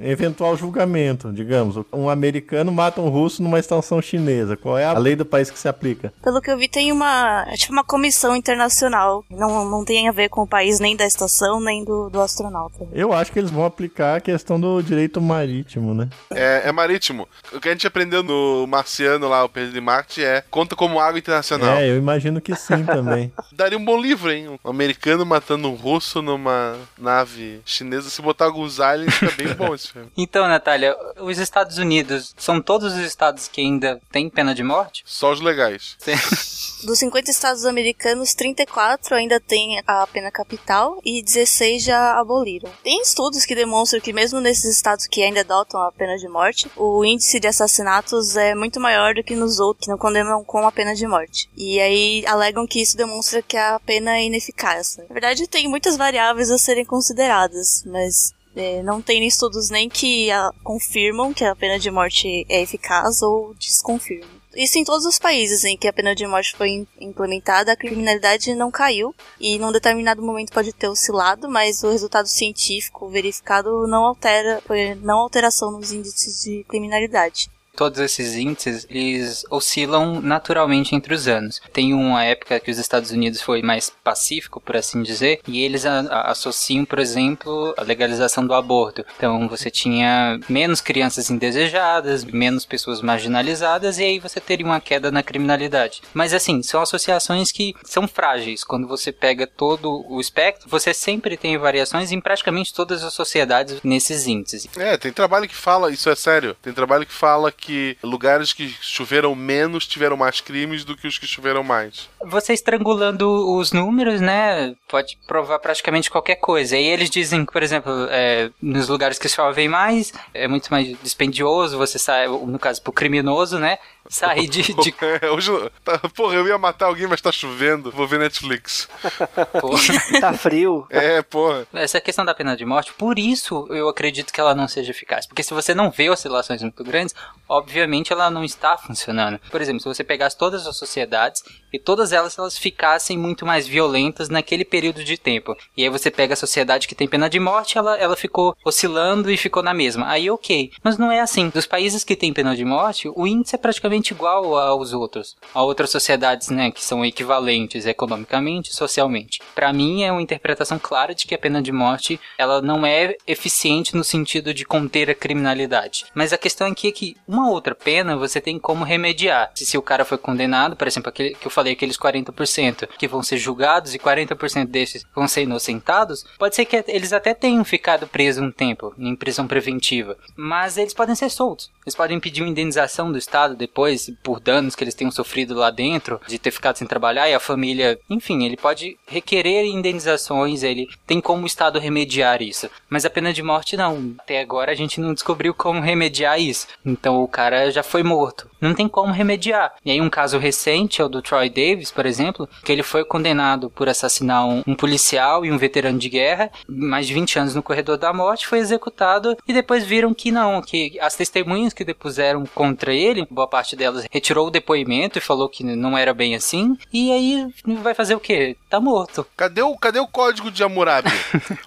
eventual julgamento, digamos. Um americano mata um russo numa estação chinesa. Qual é a lei do país que se aplica? Pelo que eu vi, tem uma. É tipo uma comissão internacional. Não, não tem a ver com o país nem da estação, nem do, do astronauta. Eu acho que eles vão aplicar a questão do direito marítimo, né? É, é marítimo. O que a gente aprendeu no Marciano lá, o Perdido de Marte, é conta como água internacional. É, eu imagino que sim também. Daria um bom livro, hein? Um americano matando um russo numa nave chinesa. Se botar alguns aliens, fica bem bom esse filme. Então, Natália, os Estados Unidos são todos os estados que ainda têm pena de morte? Só os legais. Dos 50 estados americanos, 34 ainda têm a pena capital e 16 já aboliram. Tem estudos que demonstram que mesmo nesses estados que ainda adotam a pena de morte, o índice de assassinatos é muito maior do que nos outros que não condenam com a pena de morte. E aí alegam que isso demonstra que a pena é ineficaz. Na verdade, tem muitas variáveis a serem consideradas, mas é, não tem estudos nem que a, confirmam que a pena de morte é eficaz ou desconfirmam. Isso em todos os países em que a pena de morte foi implementada, a criminalidade não caiu e num determinado momento pode ter oscilado, mas o resultado científico verificado não altera, foi não alteração nos índices de criminalidade. Todos esses índices, eles oscilam naturalmente entre os anos. Tem uma época que os Estados Unidos foi mais pacífico, por assim dizer, e eles a, a, associam, por exemplo, a legalização do aborto. Então você tinha menos crianças indesejadas, menos pessoas marginalizadas, e aí você teria uma queda na criminalidade. Mas assim, são associações que são frágeis. Quando você pega todo o espectro, você sempre tem variações em praticamente todas as sociedades nesses índices. É, tem trabalho que fala, isso é sério, tem trabalho que fala que lugares que choveram menos tiveram mais crimes do que os que choveram mais. Você estrangulando os números, né, pode provar praticamente qualquer coisa. E eles dizem que, por exemplo, é, nos lugares que chovem mais, é muito mais dispendioso, você sai, no caso, pro criminoso, né, sair de... de... É, hoje, tá, porra, eu ia matar alguém, mas tá chovendo, vou ver Netflix. tá frio. É, porra. Essa questão da pena de morte, por isso eu acredito que ela não seja eficaz. Porque se você não vê oscilações muito grandes, obviamente ela não está funcionando. Por exemplo, se você pegasse todas as sociedades e todas elas elas ficassem muito mais violentas naquele período de tempo. E aí você pega a sociedade que tem pena de morte, ela, ela ficou oscilando e ficou na mesma. Aí ok. Mas não é assim. Dos países que têm pena de morte, o índice é praticamente igual aos outros. A outras sociedades, né, que são equivalentes economicamente e socialmente. Para mim é uma interpretação clara de que a pena de morte ela não é eficiente no sentido de conter a criminalidade. Mas a questão aqui é que uma outra pena você tem como remediar. Se, se o cara foi condenado, por exemplo, aquele que eu falei, aqueles 40% que vão ser julgados e 40% desses vão ser inocentados, pode ser que eles até tenham ficado presos um tempo, em prisão preventiva, mas eles podem ser soltos. Eles podem pedir uma indenização do Estado depois por danos que eles tenham sofrido lá dentro, de ter ficado sem trabalhar e a família, enfim, ele pode requerer indenizações, ele tem como o Estado remediar isso. Mas a pena de morte não. Até agora a gente não descobriu como remediar isso. Então o cara já foi morto. Não tem como remediar. E aí um caso recente é o do Troy Davis, por exemplo, que ele foi condenado por assassinar um, um policial e um veterano de guerra, mais de 20 anos no corredor da morte, foi executado e depois viram que não, que as testemunhas que depuseram contra ele, boa parte delas retirou o depoimento e falou que não era bem assim. E aí vai fazer o quê? Tá morto. Cadê o, cadê o código de Hammurabi?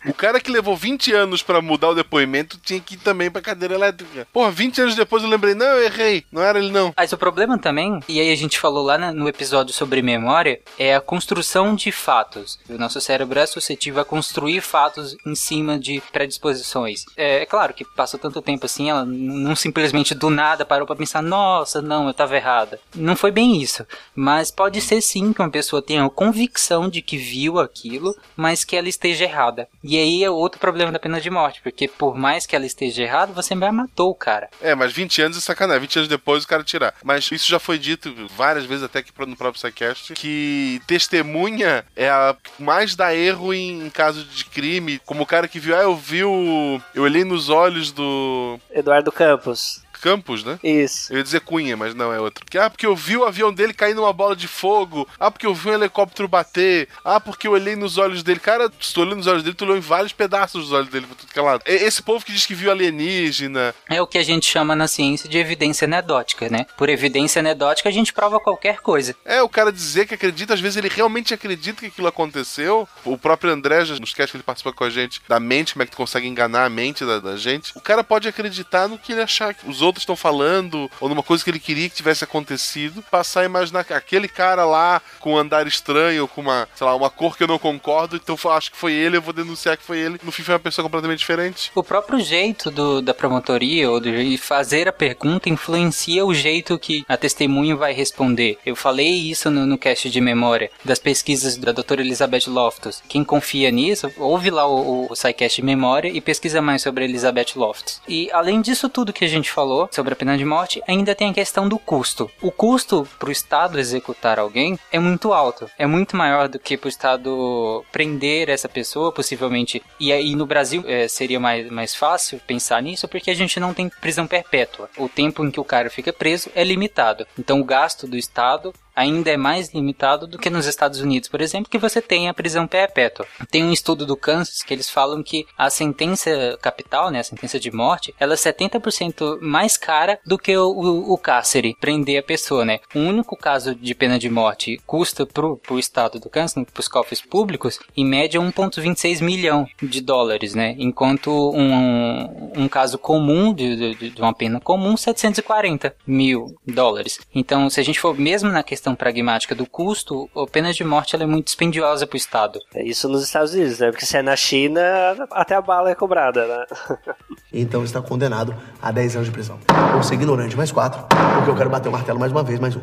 o cara que levou 20 anos para mudar o depoimento tinha que ir também pra cadeira elétrica. Porra, 20 anos depois eu lembrei, não, eu errei, não era ele não. Mas o problema também, e aí a gente falou lá no episódio sobre memória, é a construção de fatos. O nosso cérebro é suscetível a construir fatos em cima de predisposições. É, é claro que passou tanto tempo assim, ela não simplesmente do nada parou para pensar, nossa, não, eu tava errada. Não foi bem isso. Mas pode ser sim que uma pessoa tenha a convicção de que viu aquilo, mas que ela esteja errada. E aí é outro problema da pena de morte, porque por mais que ela esteja errada, você já matou o cara. É, mas 20 anos é sacanagem. 20 anos depois o cara tirar. Mas isso já foi dito várias vezes, até aqui no próprio SciCast, que testemunha é a mais dá erro em caso de crime. Como o cara que viu, ah, eu vi o. Eu olhei nos olhos do. Eduardo Campos. Campos, né? Isso. Eu ia dizer Cunha, mas não é outro. Que, ah, porque eu vi o avião dele cair numa bola de fogo. Ah, porque eu vi um helicóptero bater. Ah, porque eu olhei nos olhos dele. Cara, se tu olhou nos olhos dele, tu olhou em vários pedaços dos olhos dele pra tudo que é lado. Esse povo que diz que viu alienígena. É o que a gente chama na ciência de evidência anedótica, né? Por evidência anedótica a gente prova qualquer coisa. É, o cara dizer que acredita, às vezes ele realmente acredita que aquilo aconteceu. O próprio André, nos casts que ele participa com a gente, da mente, como é que tu consegue enganar a mente da, da gente. O cara pode acreditar no que ele achar que os outros estão falando, ou numa coisa que ele queria que tivesse acontecido, passar a imaginar aquele cara lá com um andar estranho, com uma, sei lá, uma cor que eu não concordo, então acho que foi ele, eu vou denunciar que foi ele. No fim foi uma pessoa completamente diferente. O próprio jeito do, da promotoria ou de fazer a pergunta influencia o jeito que a testemunha vai responder. Eu falei isso no, no cast de memória das pesquisas da doutora Elizabeth Loftus. Quem confia nisso, ouve lá o, o, o SciCast de memória e pesquisa mais sobre Elizabeth Loftus. E além disso tudo que a gente falou sobre a pena de morte, ainda tem a questão do custo. O custo para o Estado executar alguém é muito alto. É muito maior do que para o Estado prender essa pessoa, possivelmente. E aí no Brasil é, seria mais, mais fácil pensar nisso, porque a gente não tem prisão perpétua. O tempo em que o cara fica preso é limitado. Então o gasto do Estado ainda é mais limitado do que nos Estados Unidos, por exemplo, que você tem a prisão perpétua. Tem um estudo do Kansas que eles falam que a sentença capital, né, a sentença de morte, ela é 70% mais cara do que o, o, o cárcere, prender a pessoa, né? O único caso de pena de morte custa pro, pro estado do Kansas, pros cofres públicos, em média 1,26 milhão de dólares, né? Enquanto um, um caso comum, de, de, de uma pena comum, 740 mil dólares. Então, se a gente for mesmo na questão pragmática do custo, a pena de morte ela é muito dispendiosa pro estado. É isso nos Estados Unidos, né? Porque se é na China, até a bala é cobrada, né? Então está condenado a 10 anos de prisão. Por ser ignorante, mais 4. Porque eu quero bater o martelo mais uma vez, mais um.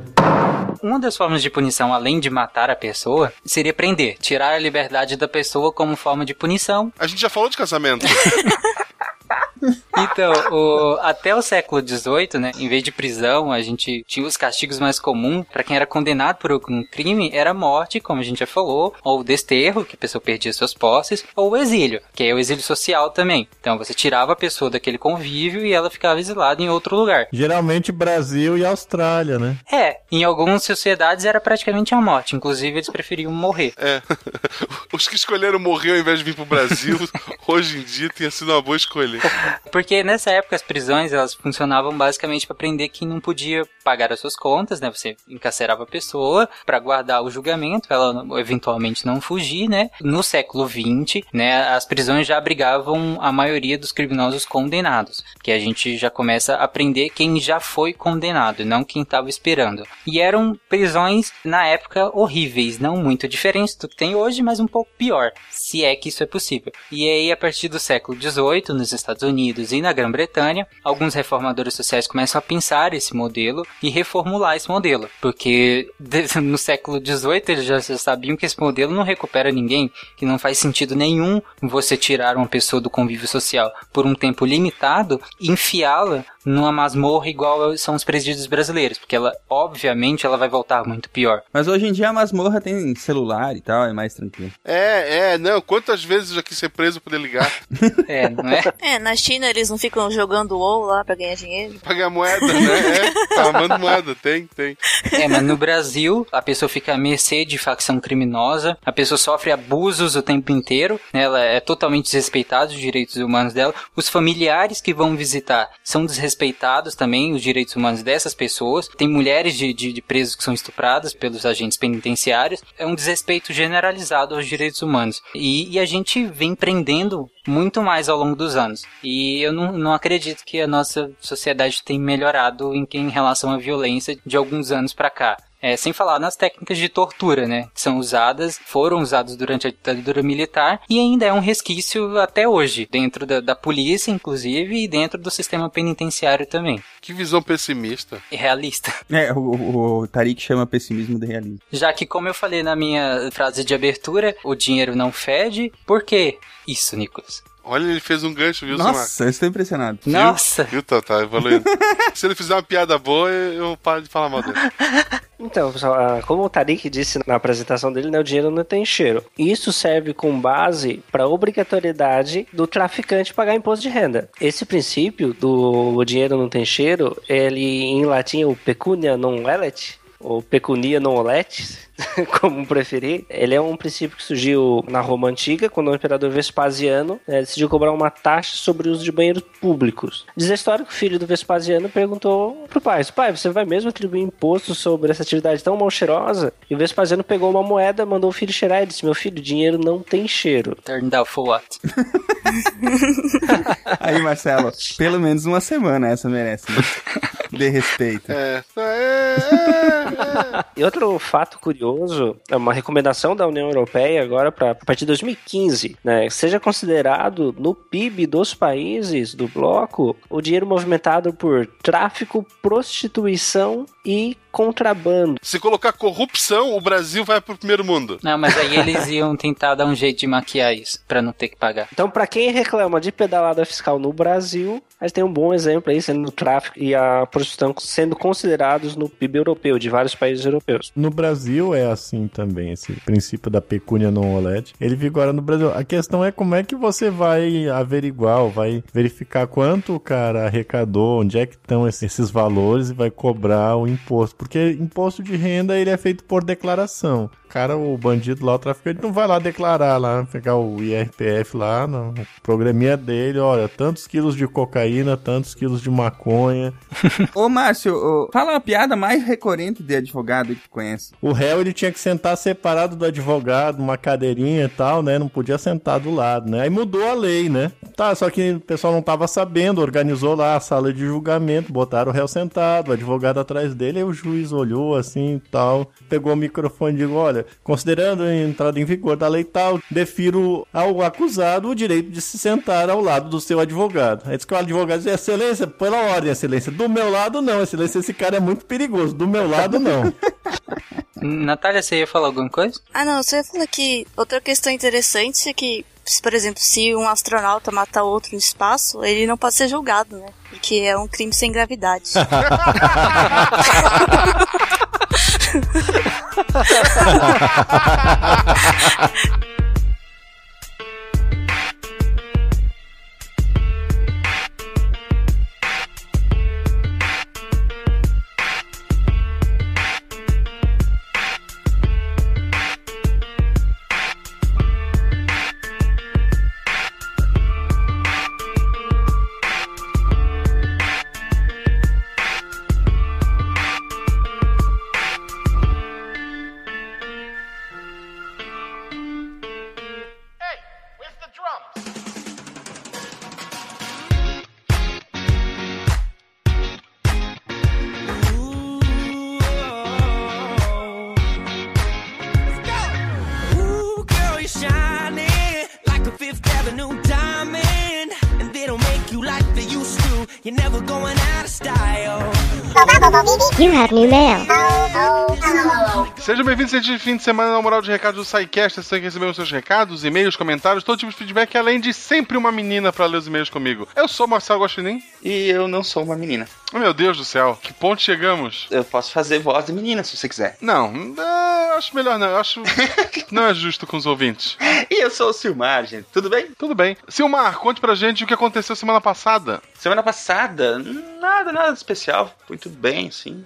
Uma das formas de punição, além de matar a pessoa, seria prender, tirar a liberdade da pessoa como forma de punição. A gente já falou de casamento. Então, o- até o século XVIII, né, em vez de prisão, a gente tinha os castigos mais comuns para quem era condenado por algum crime, era morte, como a gente já falou, ou desterro, que a pessoa perdia suas posses, ou o exílio, que é o exílio social também. Então, você tirava a pessoa daquele convívio e ela ficava exilada em outro lugar. Geralmente Brasil e Austrália, né? É, em algumas sociedades era praticamente a morte, inclusive eles preferiam morrer. É. Os que escolheram morrer ao invés de vir pro Brasil, hoje em dia tinha sido uma boa escolha. Porque nessa época as prisões elas funcionavam basicamente para prender quem não podia pagar as suas contas, né? Você encarcerava a pessoa para guardar o julgamento, ela eventualmente não fugir, né? No século XX, né, as prisões já abrigavam a maioria dos criminosos condenados, que a gente já começa a prender quem já foi condenado, não quem estava esperando. E eram prisões na época horríveis, não muito diferentes do que tem hoje, mas um pouco pior, se é que isso é possível. E aí a partir do século XVIII, nos Estados Unidos e na Grã-Bretanha, alguns reformadores sociais começam a pensar esse modelo e reformular esse modelo, porque no século XVIII eles já sabiam que esse modelo não recupera ninguém, que não faz sentido nenhum você tirar uma pessoa do convívio social por um tempo limitado e enfiá-la numa masmorra igual são os presídios brasileiros, porque ela, obviamente, ela vai voltar muito pior. Mas hoje em dia a masmorra tem celular e tal, é mais tranquilo. É, é, não. Quantas vezes eu já quis ser preso poder ligar? É, não é? É, na China eles não ficam jogando WoW lá pra ganhar dinheiro. Pagar moeda, né? É, tá amando moeda. Tem, tem. É, mas no Brasil, a pessoa fica à mercê de facção criminosa, a pessoa sofre abusos o tempo inteiro, né, ela é totalmente desrespeitada os direitos humanos dela, os familiares que vão visitar são desrespeitados também, os direitos humanos dessas pessoas, tem mulheres de, de, de presos que são estupradas pelos agentes penitenciários, é um desrespeito generalizado aos direitos humanos. E, e a gente vem prendendo muito mais ao longo dos anos. E eu não, não acredito que a nossa sociedade tenha melhorado em, em relação à violência de alguns anos pra cá. É, sem falar nas técnicas de tortura, né? Que são usadas, foram usadas durante a ditadura militar e ainda é um resquício até hoje, dentro da, da polícia, inclusive, e dentro do sistema penitenciário também. Que visão pessimista. E realista. É, o, o, o Tariq chama pessimismo de realismo. Já que, como eu falei na minha frase de abertura, o dinheiro não fede, por quê isso, Nicolas? Olha, ele fez um gancho, viu, Samar? Nossa, eu estou impressionado. Viu? Nossa! Viu, tá, tá evoluindo. Se ele fizer uma piada boa, eu paro de falar mal dele. Então, pessoal, ah, como o Tariq disse na apresentação dele, né, o dinheiro não tem cheiro. Isso serve com base para a obrigatoriedade do traficante pagar imposto de renda. Esse princípio do o dinheiro não tem cheiro, ele em latim é o pecunia non olet, ou pecunia non olet, como preferir. Ele é um princípio que surgiu na Roma Antiga, quando o imperador Vespasiano eh, decidiu cobrar uma taxa sobre o uso de banheiros públicos. Diz a história que o filho do Vespasiano perguntou pro pai: Pai, você vai mesmo atribuir imposto sobre essa atividade tão mal cheirosa? E o Vespasiano pegou uma moeda, mandou o filho cheirar e disse: Meu filho, dinheiro não tem cheiro. Turned out for what? Aí, Marcelo, pelo menos uma semana essa merece. Né? De respeito. É, é, é, E outro fato curioso, é uma recomendação da União Europeia agora para a partir de 2015, né, seja considerado no PIB dos países do bloco o dinheiro movimentado por tráfico, prostituição e contrabando. Se colocar corrupção, o Brasil vai pro primeiro mundo. Não, mas aí eles iam tentar dar um jeito de maquiar isso, pra não ter que pagar. Então, para quem reclama de pedalada fiscal no Brasil, a gente tem um bom exemplo aí, sendo o tráfico e a prostituição sendo considerados no PIB europeu, de vários países europeus. No Brasil é assim também, esse princípio da pecúnia non olet. Ele vigora no Brasil. A questão é como é que você vai averiguar, ou vai verificar quanto o cara arrecadou, onde é que estão esses, esses valores e vai cobrar o imposto. Porque imposto de renda ele é feito por declaração. O cara, o bandido lá, o traficante, não vai lá declarar lá, pegar o IRPF lá, no programinha dele, olha, tantos quilos de cocaína, tantos quilos de maconha. Ô, Márcio, ô, fala a piada mais recorrente de advogado que tu conhece. O réu ele tinha que sentar separado do advogado, numa cadeirinha e tal, né? Não podia sentar do lado, né? Aí mudou a lei, né? Tá, só que o pessoal não tava sabendo, organizou lá a sala de julgamento, botaram o réu sentado, o advogado atrás dele, aí o juiz olhou assim e tal, pegou o microfone e disse: Olha, considerando a entrada em vigor da lei tal, defiro ao acusado o direito de se sentar ao lado do seu advogado. Aí disse que o advogado disse: Excelência, pela ordem, excelência. Do meu lado, não, excelência, esse cara é muito perigoso. Do meu lado, não. Natália, você ia falar alguma coisa? Ah, não, você ia falar que outra questão interessante é que, por exemplo, se um astronauta matar outro no espaço, ele não pode ser julgado, né? Porque é um crime sem gravidade. You have new mail. Sejam bem-vindos a este fim de semana na Moral de Recados do SciCast. Você que recebeu os seus recados, e-mails, comentários, todo tipo de feedback, além de sempre uma menina pra ler os e-mails comigo. Eu sou o Marcelo Guaxinim. E eu não sou uma menina. Oh, meu Deus do céu, que ponto chegamos? Eu posso fazer voz de menina se você quiser. Não, acho melhor não. Eu acho que não é justo com os ouvintes. E eu sou o Silmar, gente. Tudo bem? Tudo bem. Silmar, conte pra gente o que aconteceu semana passada. Semana passada, nada, nada de especial. Foi tudo bem, sim.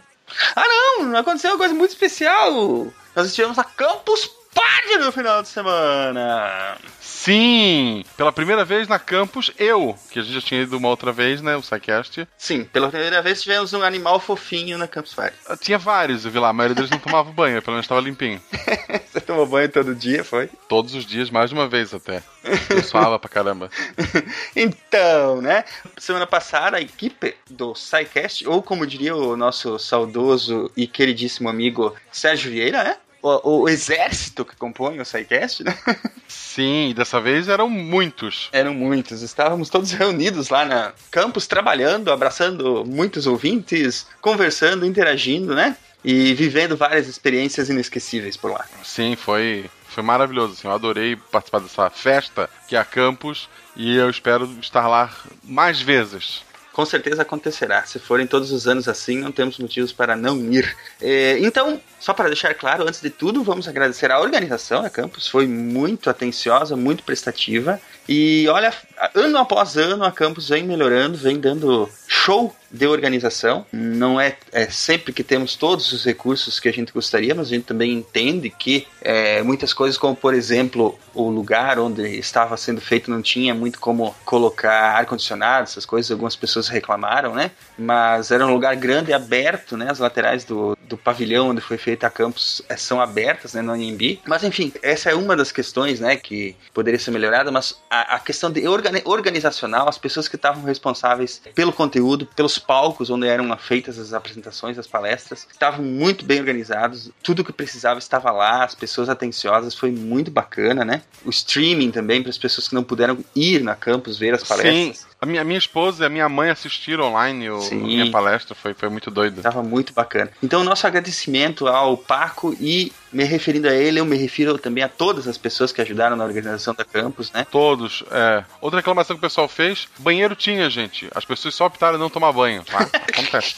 Ah, não! Aconteceu uma coisa muito especial. Nós estivemos na Campus Party no final de semana. Sim, pela primeira vez na campus, eu, que a gente já tinha ido uma outra vez, né, o SciCast. Sim, pela primeira vez tivemos um animal fofinho na Campus Party. Tinha vários, eu vi lá, a maioria deles não tomava banho, pelo menos estava limpinho. Você tomou banho todo dia, foi? Todos os dias, mais de uma vez até. Eu suava pra caramba. Então, né? Semana passada, a equipe do SciCast, ou como diria o nosso saudoso e queridíssimo amigo Sérgio Vieira, né? O, o exército que compõe o SciCast, né? Sim, e dessa vez eram muitos. Eram muitos. Estávamos todos reunidos lá na campus, trabalhando, abraçando muitos ouvintes, conversando, interagindo, né? E vivendo várias experiências inesquecíveis por lá. Sim, foi, foi maravilhoso. Assim, eu adorei participar dessa festa que é a campus e eu espero estar lá mais vezes. Com certeza acontecerá. Se forem todos os anos assim, não temos motivos para não ir. É, então, só para deixar claro, antes de tudo, vamos agradecer a organização da campus. Foi muito atenciosa, muito prestativa. E olha, ano após ano, a campus vem melhorando, vem dando show de organização. Não é, é sempre que temos todos os recursos que a gente gostaria, mas a gente também entende que é, muitas coisas, como por exemplo, o lugar onde estava sendo feito não tinha muito como colocar ar-condicionado, essas coisas, algumas pessoas reclamaram, né? Mas era um lugar grande e aberto, né? As laterais do, do pavilhão onde foi feita a campus é, são abertas, né? No AMB. Mas enfim, essa é uma das questões, né? Que poderia ser melhorada, mas a, a questão de organi organizacional, as pessoas que estavam responsáveis pelo conteúdo, pelos palcos onde eram feitas as apresentações, as palestras, estavam muito bem organizados, tudo que precisava estava lá, as pessoas atenciosas, foi muito bacana, né? O streaming também para as pessoas que não puderam ir na campus ver as palestras. Sim, a minha, a minha esposa e a minha mãe assistiram online o, a minha palestra, foi, foi muito doido. Tava muito bacana. Então, nosso agradecimento ao Paco e me referindo a ele, eu me refiro também a todas as pessoas que ajudaram na organização da campus, né? Todos, é. Outra reclamação que o pessoal fez, banheiro tinha, gente. As pessoas só optaram não tomar banho. Tá? Acontece.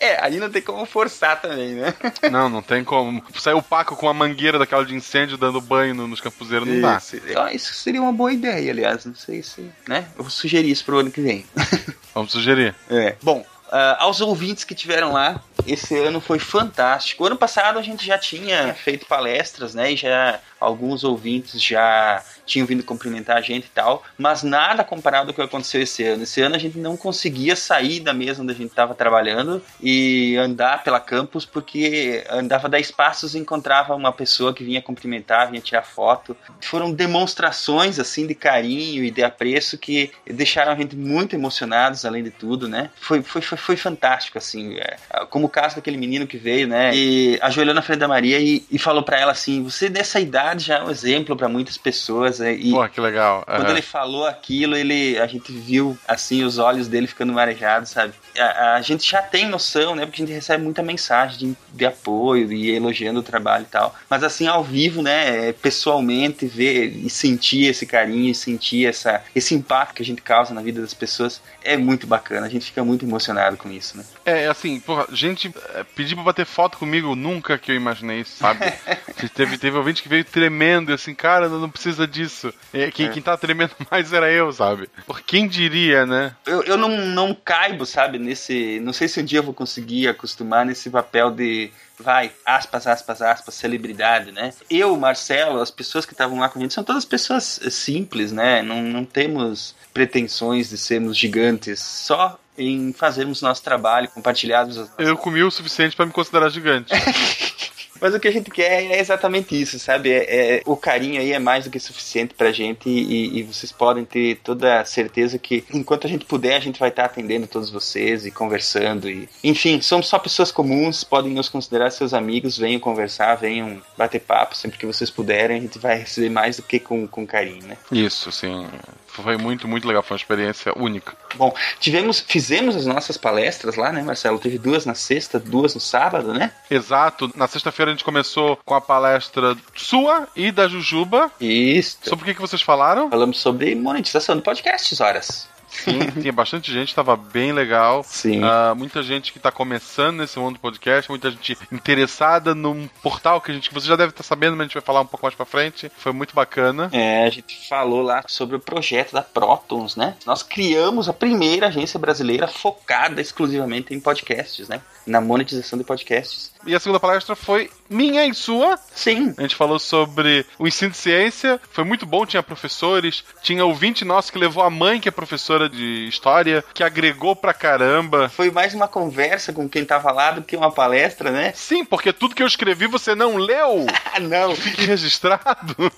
É, aí não tem como forçar também, né? Não, não tem como. Sair o Paco com a mangueira daquela de incêndio dando banho no- nos campuseiros, não dá. Isso, Ah, isso seria uma boa ideia, aliás. Não sei se. Né? Eu vou sugerir isso pro ano que vem. Vamos sugerir. É. Bom, ah, aos ouvintes que tiveram lá, esse ano foi fantástico. Ano passado a gente já tinha feito palestras, né? E já alguns ouvintes já tinham vindo cumprimentar a gente e tal, mas nada comparado ao que aconteceu esse ano. Esse ano a gente não conseguia sair da mesa onde a gente estava trabalhando e andar pela campus porque andava 10 passos e encontrava uma pessoa que vinha cumprimentar, vinha tirar foto. Foram demonstrações assim de carinho e de apreço que deixaram a gente muito emocionados, além de tudo, né? Foi, foi, foi, foi fantástico, assim. é, como o caso daquele menino que veio, né? E ajoelhou na frente da Maria e, e falou para ela assim: Você dessa idade já é um exemplo para muitas pessoas. Né? E que legal. quando Aham. ele falou aquilo, ele, a gente viu assim os olhos dele ficando marejados, sabe? A, a gente já tem noção, né? Porque a gente recebe muita mensagem de, de apoio e elogiando o trabalho e tal. Mas assim, ao vivo, né? Pessoalmente, ver e sentir esse carinho, e sentir essa, esse impacto que a gente causa na vida das pessoas é muito bacana. A gente fica muito emocionado com isso, né? É, assim, porra, gente é, pedir pra bater foto comigo nunca que eu imaginei isso, sabe? teve, teve ouvinte que veio tremendo, assim, cara, não precisa disso. É, quem, É. quem tava tremendo mais era eu, sabe? Por quem diria, né? eu, eu não, não caibo, sabe, nesse. Não sei se um dia eu vou conseguir acostumar nesse papel de. Vai, aspas, aspas, aspas, celebridade, né? Eu, Marcelo, as pessoas que estavam lá com a gente são todas pessoas eh, simples, né? Não, não temos pretensões de sermos gigantes, só em fazermos nosso trabalho, compartilharmos as Eu comi o suficiente pra me considerar gigante. Mas o que a gente quer é exatamente isso, sabe? É, é- o carinho aí é mais do que suficiente pra gente e, e vocês podem ter toda a certeza que enquanto a gente puder, a gente vai estar atendendo todos vocês e conversando. E, enfim, somos só pessoas comuns, podem nos considerar seus amigos, venham conversar, venham bater papo sempre que vocês puderem, a gente vai receber mais do que com, com carinho, né? Isso, sim. Foi muito, muito legal. Foi uma experiência única. Bom, tivemos, fizemos as nossas palestras lá, né, Marcelo? Teve duas na sexta, duas no sábado, né? Exato. Na sexta-feira a gente começou com a palestra sua e da Jujuba. Isso. Sobre o que, que vocês falaram? Falamos sobre monetização de podcasts, horas. Sim, tinha bastante gente, tava bem legal. Sim. Ah, muita gente que tá começando nesse mundo do podcast, muita gente interessada num portal que a gente, que você já deve estar sabendo, mas a gente vai falar um pouco mais pra frente. Foi muito bacana. É, a gente falou lá sobre o projeto da Protons, né? Nós criamos a primeira agência brasileira focada exclusivamente em podcasts, né? Na monetização de podcasts. E a segunda palestra foi minha e sua. Sim. A gente falou sobre o ensino de ciência. Foi muito bom, tinha professores. Tinha ouvinte nosso que levou a mãe, que é professora de história, que agregou pra caramba. Foi mais uma conversa com quem tava lá do que uma palestra, né? Sim, porque tudo que eu escrevi você não leu. Ah, não. Fique registrado.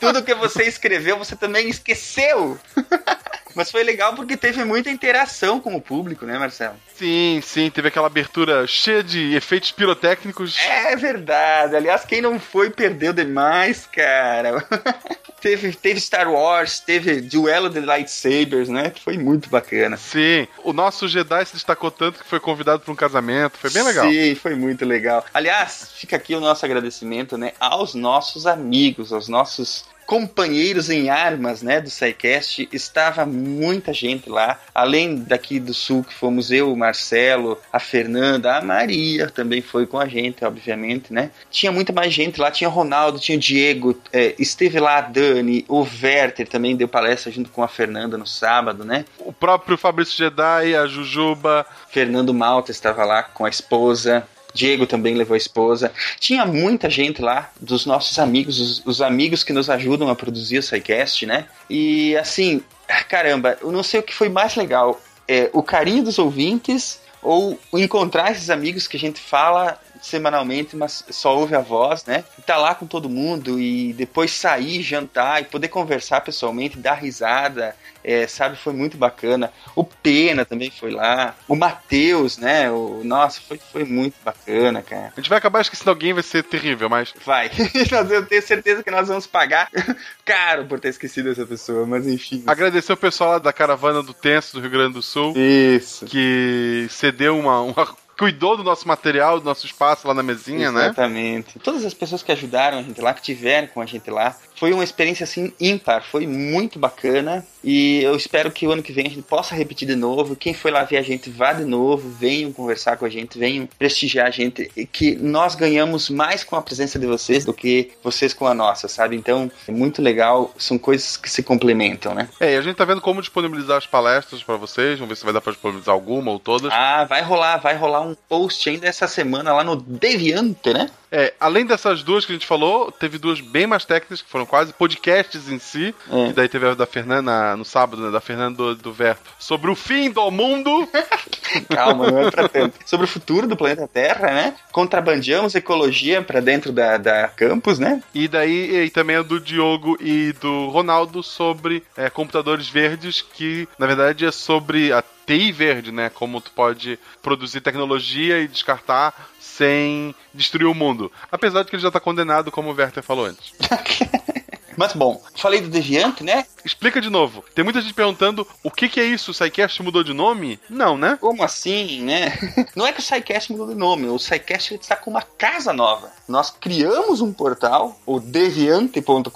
Tudo que você escreveu você também esqueceu. Mas foi legal porque teve muita interação com o público, né, Marcelo? Sim, sim, teve aquela abertura cheia de efeitos pirotécnicos. É verdade. Aliás, quem não foi perdeu demais, cara. teve, teve Star Wars, teve duelo de lightsabers, né? Foi muito bacana. Sim, o nosso Jedi se destacou tanto que foi convidado para um casamento. Foi bem legal. Sim, foi muito legal. Aliás, fica aqui o nosso agradecimento, né, aos nossos amigos, aos nossos companheiros em armas, né, do SciCast. Estava muita gente lá, além daqui do sul que fomos eu, o Marcelo, a Fernanda, a Maria também foi com a gente, obviamente, né. Tinha muita mais gente lá, tinha o Ronaldo, tinha o Diego, é, esteve lá a Dani, o Werther também deu palestra junto com a Fernanda no sábado, né. O próprio Fabrício Jedi, a Jujuba. Fernando Malta estava lá com a esposa. Diego também levou a esposa. Tinha muita gente lá, dos nossos amigos, os, os amigos que nos ajudam a produzir o SciCast, né? E assim, caramba, eu não sei o que foi mais legal. É, o carinho dos ouvintes ou encontrar esses amigos que a gente fala semanalmente, mas só ouve a voz, né? E tá lá com todo mundo e depois sair, jantar e poder conversar pessoalmente, dar risada, é, sabe? Foi muito bacana. O Pena também foi lá, o Matheus, né? O, nossa, foi, foi muito bacana, cara. A gente vai acabar esquecendo alguém, vai ser terrível, mas. Vai. Eu tenho certeza que nós vamos pagar caro por ter esquecido essa pessoa, mas enfim. Agradecer o pessoal lá da caravana do Tenso do Rio Grande do Sul. Isso. Que cedeu uma. uma- cuidou do nosso material, do nosso espaço lá na mesinha, né? Exatamente. Todas as pessoas que ajudaram a gente lá, que tiveram com a gente lá, foi uma experiência assim ímpar, foi muito bacana. E eu espero que o ano que vem a gente possa repetir de novo. Quem foi lá ver a gente, vá de novo, venham conversar com a gente, venham prestigiar a gente. E que nós ganhamos mais com a presença de vocês do que vocês com a nossa, sabe? Então, é muito legal, são coisas que se complementam, né? É, e a gente tá vendo como disponibilizar as palestras pra vocês. Vamos ver se vai dar pra disponibilizar alguma ou todas. Ah, vai rolar, vai rolar um post ainda essa semana lá no Deviante, né? É, além dessas duas que a gente falou, teve duas bem mais técnicas, que foram quase podcasts em si. É. E daí teve a da Fernanda no sábado, né? Da Fernanda do, do Verto. Sobre o fim do mundo. Calma, não é pra tanto. Sobre o futuro do planeta Terra, né? Contrabandeamos ecologia pra dentro da, da campus, né? E daí e também a do Diogo e do Ronaldo sobre é, computadores verdes, que na verdade é sobre a TI verde, né? Como tu pode produzir tecnologia e descartar sem destruir o mundo. Apesar de que ele já tá condenado, como o Werther falou antes. Mas bom, falei do Deviante, né? Explica de novo. Tem muita gente perguntando o que, que é isso? O SciCast mudou de nome? Não, né? Como assim, né? Não é que o SciCast mudou de nome, o SciCast ele está com uma casa nova. Nós criamos um portal, o deviante.com.br,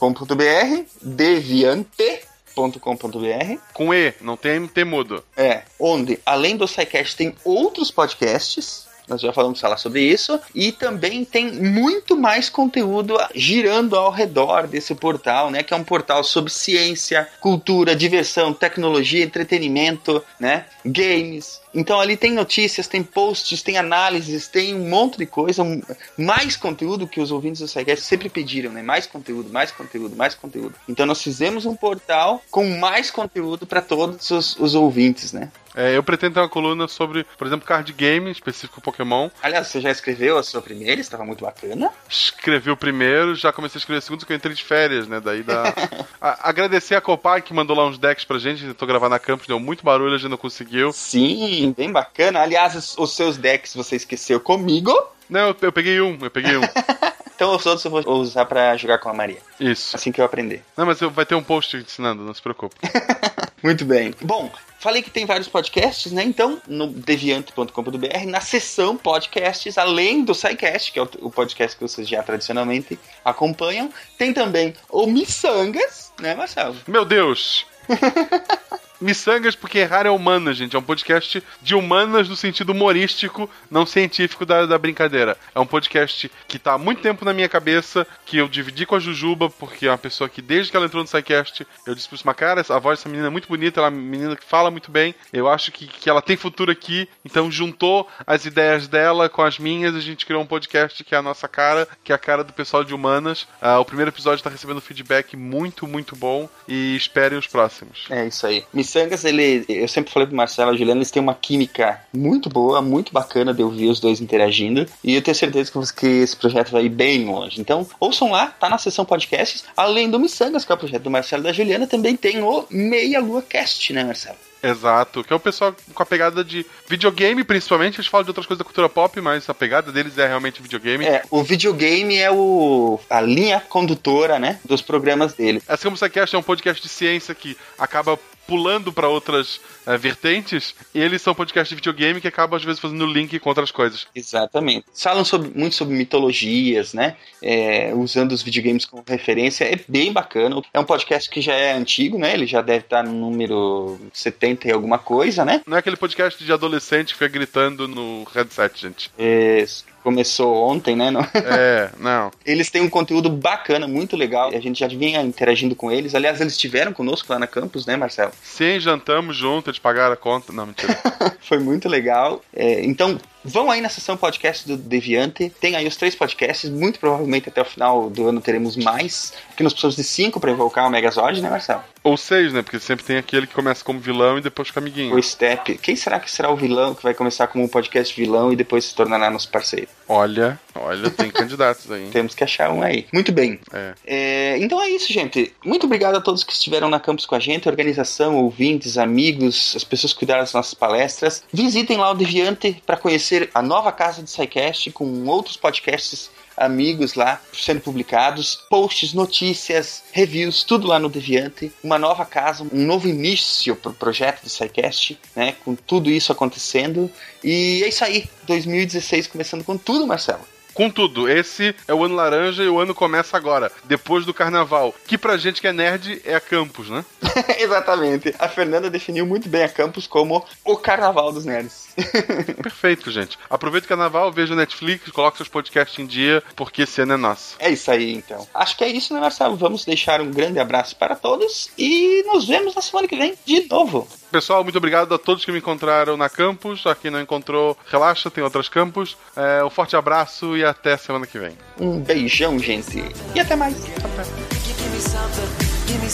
deviante.com.br. Com E, não tem T mudo. É, onde, além do SciCast, tem outros podcasts. Nós já falamos falar sobre isso. E também tem muito mais conteúdo girando ao redor desse portal, né? Que é um portal sobre ciência, cultura, diversão, tecnologia, entretenimento, né? Games. Então ali tem notícias, tem posts, tem análises, tem um monte de coisa, um- mais conteúdo que os ouvintes do SciCast sempre pediram, né? Mais conteúdo, mais conteúdo, mais conteúdo. Então nós fizemos um portal com mais conteúdo para todos os, os ouvintes, né? É, eu pretendo ter uma coluna sobre, por exemplo, card game, específico Pokémon. Aliás, você já escreveu a sua primeira, estava muito bacana. Escrevi o primeiro, já comecei a escrever o segundo, que eu entrei de férias, né? Daí da. A- agradecer a Copag que mandou lá uns decks pra gente, tentou gravar na campus, deu muito barulho, a gente não conseguiu. Sim, bem bacana. Aliás, os, os seus decks você esqueceu comigo. Não, eu, eu peguei um, eu peguei um. Então os outros eu vou usar pra jogar com a Maria. Isso. Assim que eu aprender. Não, mas eu- vai ter um post ensinando, não se preocupe. Muito bem. Bom, falei que tem vários podcasts, né? Então, no deviante.com.br, na seção podcasts, além do SciCast, que é o, o podcast que vocês já tradicionalmente acompanham, tem também o Missangas, né, Marcelo? Meu Deus! Missangas porque errar é humanas, gente. É um podcast de humanas no sentido humorístico, não científico da, da brincadeira. É um podcast que tá há muito tempo na minha cabeça, que eu dividi com a Jujuba, porque é uma pessoa que desde que ela entrou no SciCast, eu disse pra uma cara, a voz dessa menina é muito bonita, ela é uma menina que fala muito bem, eu acho que, que ela tem futuro aqui, então juntou as ideias dela com as minhas, a gente criou um podcast que é a nossa cara, que é a cara do pessoal de humanas. Ah, o primeiro episódio tá recebendo feedback muito, muito bom, e esperem os próximos. É isso aí. Missangas, ele, eu sempre falei pro Marcelo e a Juliana, eles têm uma química muito boa, muito bacana de ouvir os dois interagindo. E eu tenho certeza que, que esse projeto vai ir bem longe. Então, ouçam lá, tá na seção podcasts. Além do Missangas, que é o projeto do Marcelo e da Juliana, também tem o Meia Lua Cast, né, Marcelo? Exato, que é o pessoal com a pegada de videogame, principalmente. Eles falam de outras coisas da cultura pop, mas a pegada deles é realmente videogame. É, o videogame é o a linha condutora, né, dos programas dele. Assim como o SciCast é um podcast de ciência que acaba pulando para outras eh, vertentes, e eles são podcast de videogame que acaba às vezes fazendo link com outras coisas. Exatamente. Falam sobre, muito sobre mitologias, né? É, usando os videogames como referência. É bem bacana. É um podcast que já é antigo, né? Ele já deve estar no número 70 e alguma coisa, né? Não é aquele podcast de adolescente que fica gritando no headset, gente. É, começou ontem, né? Não- É, não. Eles têm um conteúdo bacana, muito legal. A gente já vinha interagindo com eles. Aliás, eles estiveram conosco lá na campus, né, Marcelo? Sim, jantamos junto, eles pagaram a conta. Não, mentira. Foi muito legal. É, então, vão aí na sessão podcast do Deviante. Tem aí os três podcasts. Muito provavelmente até o final do ano teremos mais. Porque nós precisamos de cinco para invocar o Megazord, né, Marcelo? Ou seis, né? Porque sempre tem aquele que começa como vilão e depois fica amiguinho. O Step. Quem será que será o vilão que vai começar como um podcast vilão e depois se tornará nosso parceiro? Olha, olha, tem candidatos aí. hein? Temos que achar um aí. Muito bem. É. É, então é isso, gente. Muito obrigado a todos que estiveram na campus com a gente, organização, ouvintes, amigos, as pessoas que cuidaram das nossas palestras. Visitem lá o Deviante para conhecer a nova casa de SciCast com outros podcasts amigos lá sendo publicados, posts, notícias, reviews, tudo lá no Deviante. Uma nova casa, um novo início pro projeto do SciCast, né? Com tudo isso acontecendo. E é isso aí. 2016 começando com tudo, Marcelo. Contudo, esse é o ano laranja e o ano começa agora, depois do carnaval. Que pra gente que é nerd é a campus, né? Exatamente. A Fernanda definiu muito bem a campus como o carnaval dos nerds. Perfeito, gente. Aproveita o carnaval, veja o Netflix, coloca seus podcasts em dia, porque esse ano é nosso. É isso aí, então. Acho que é isso, né, Marcelo? Vamos deixar um grande abraço para todos e nos vemos na semana que vem de novo. Pessoal, muito obrigado a todos que me encontraram na campus. A quem não encontrou, relaxa, tem outras campus. É, um forte abraço e até semana que vem. Um beijão, gente. E até mais. Give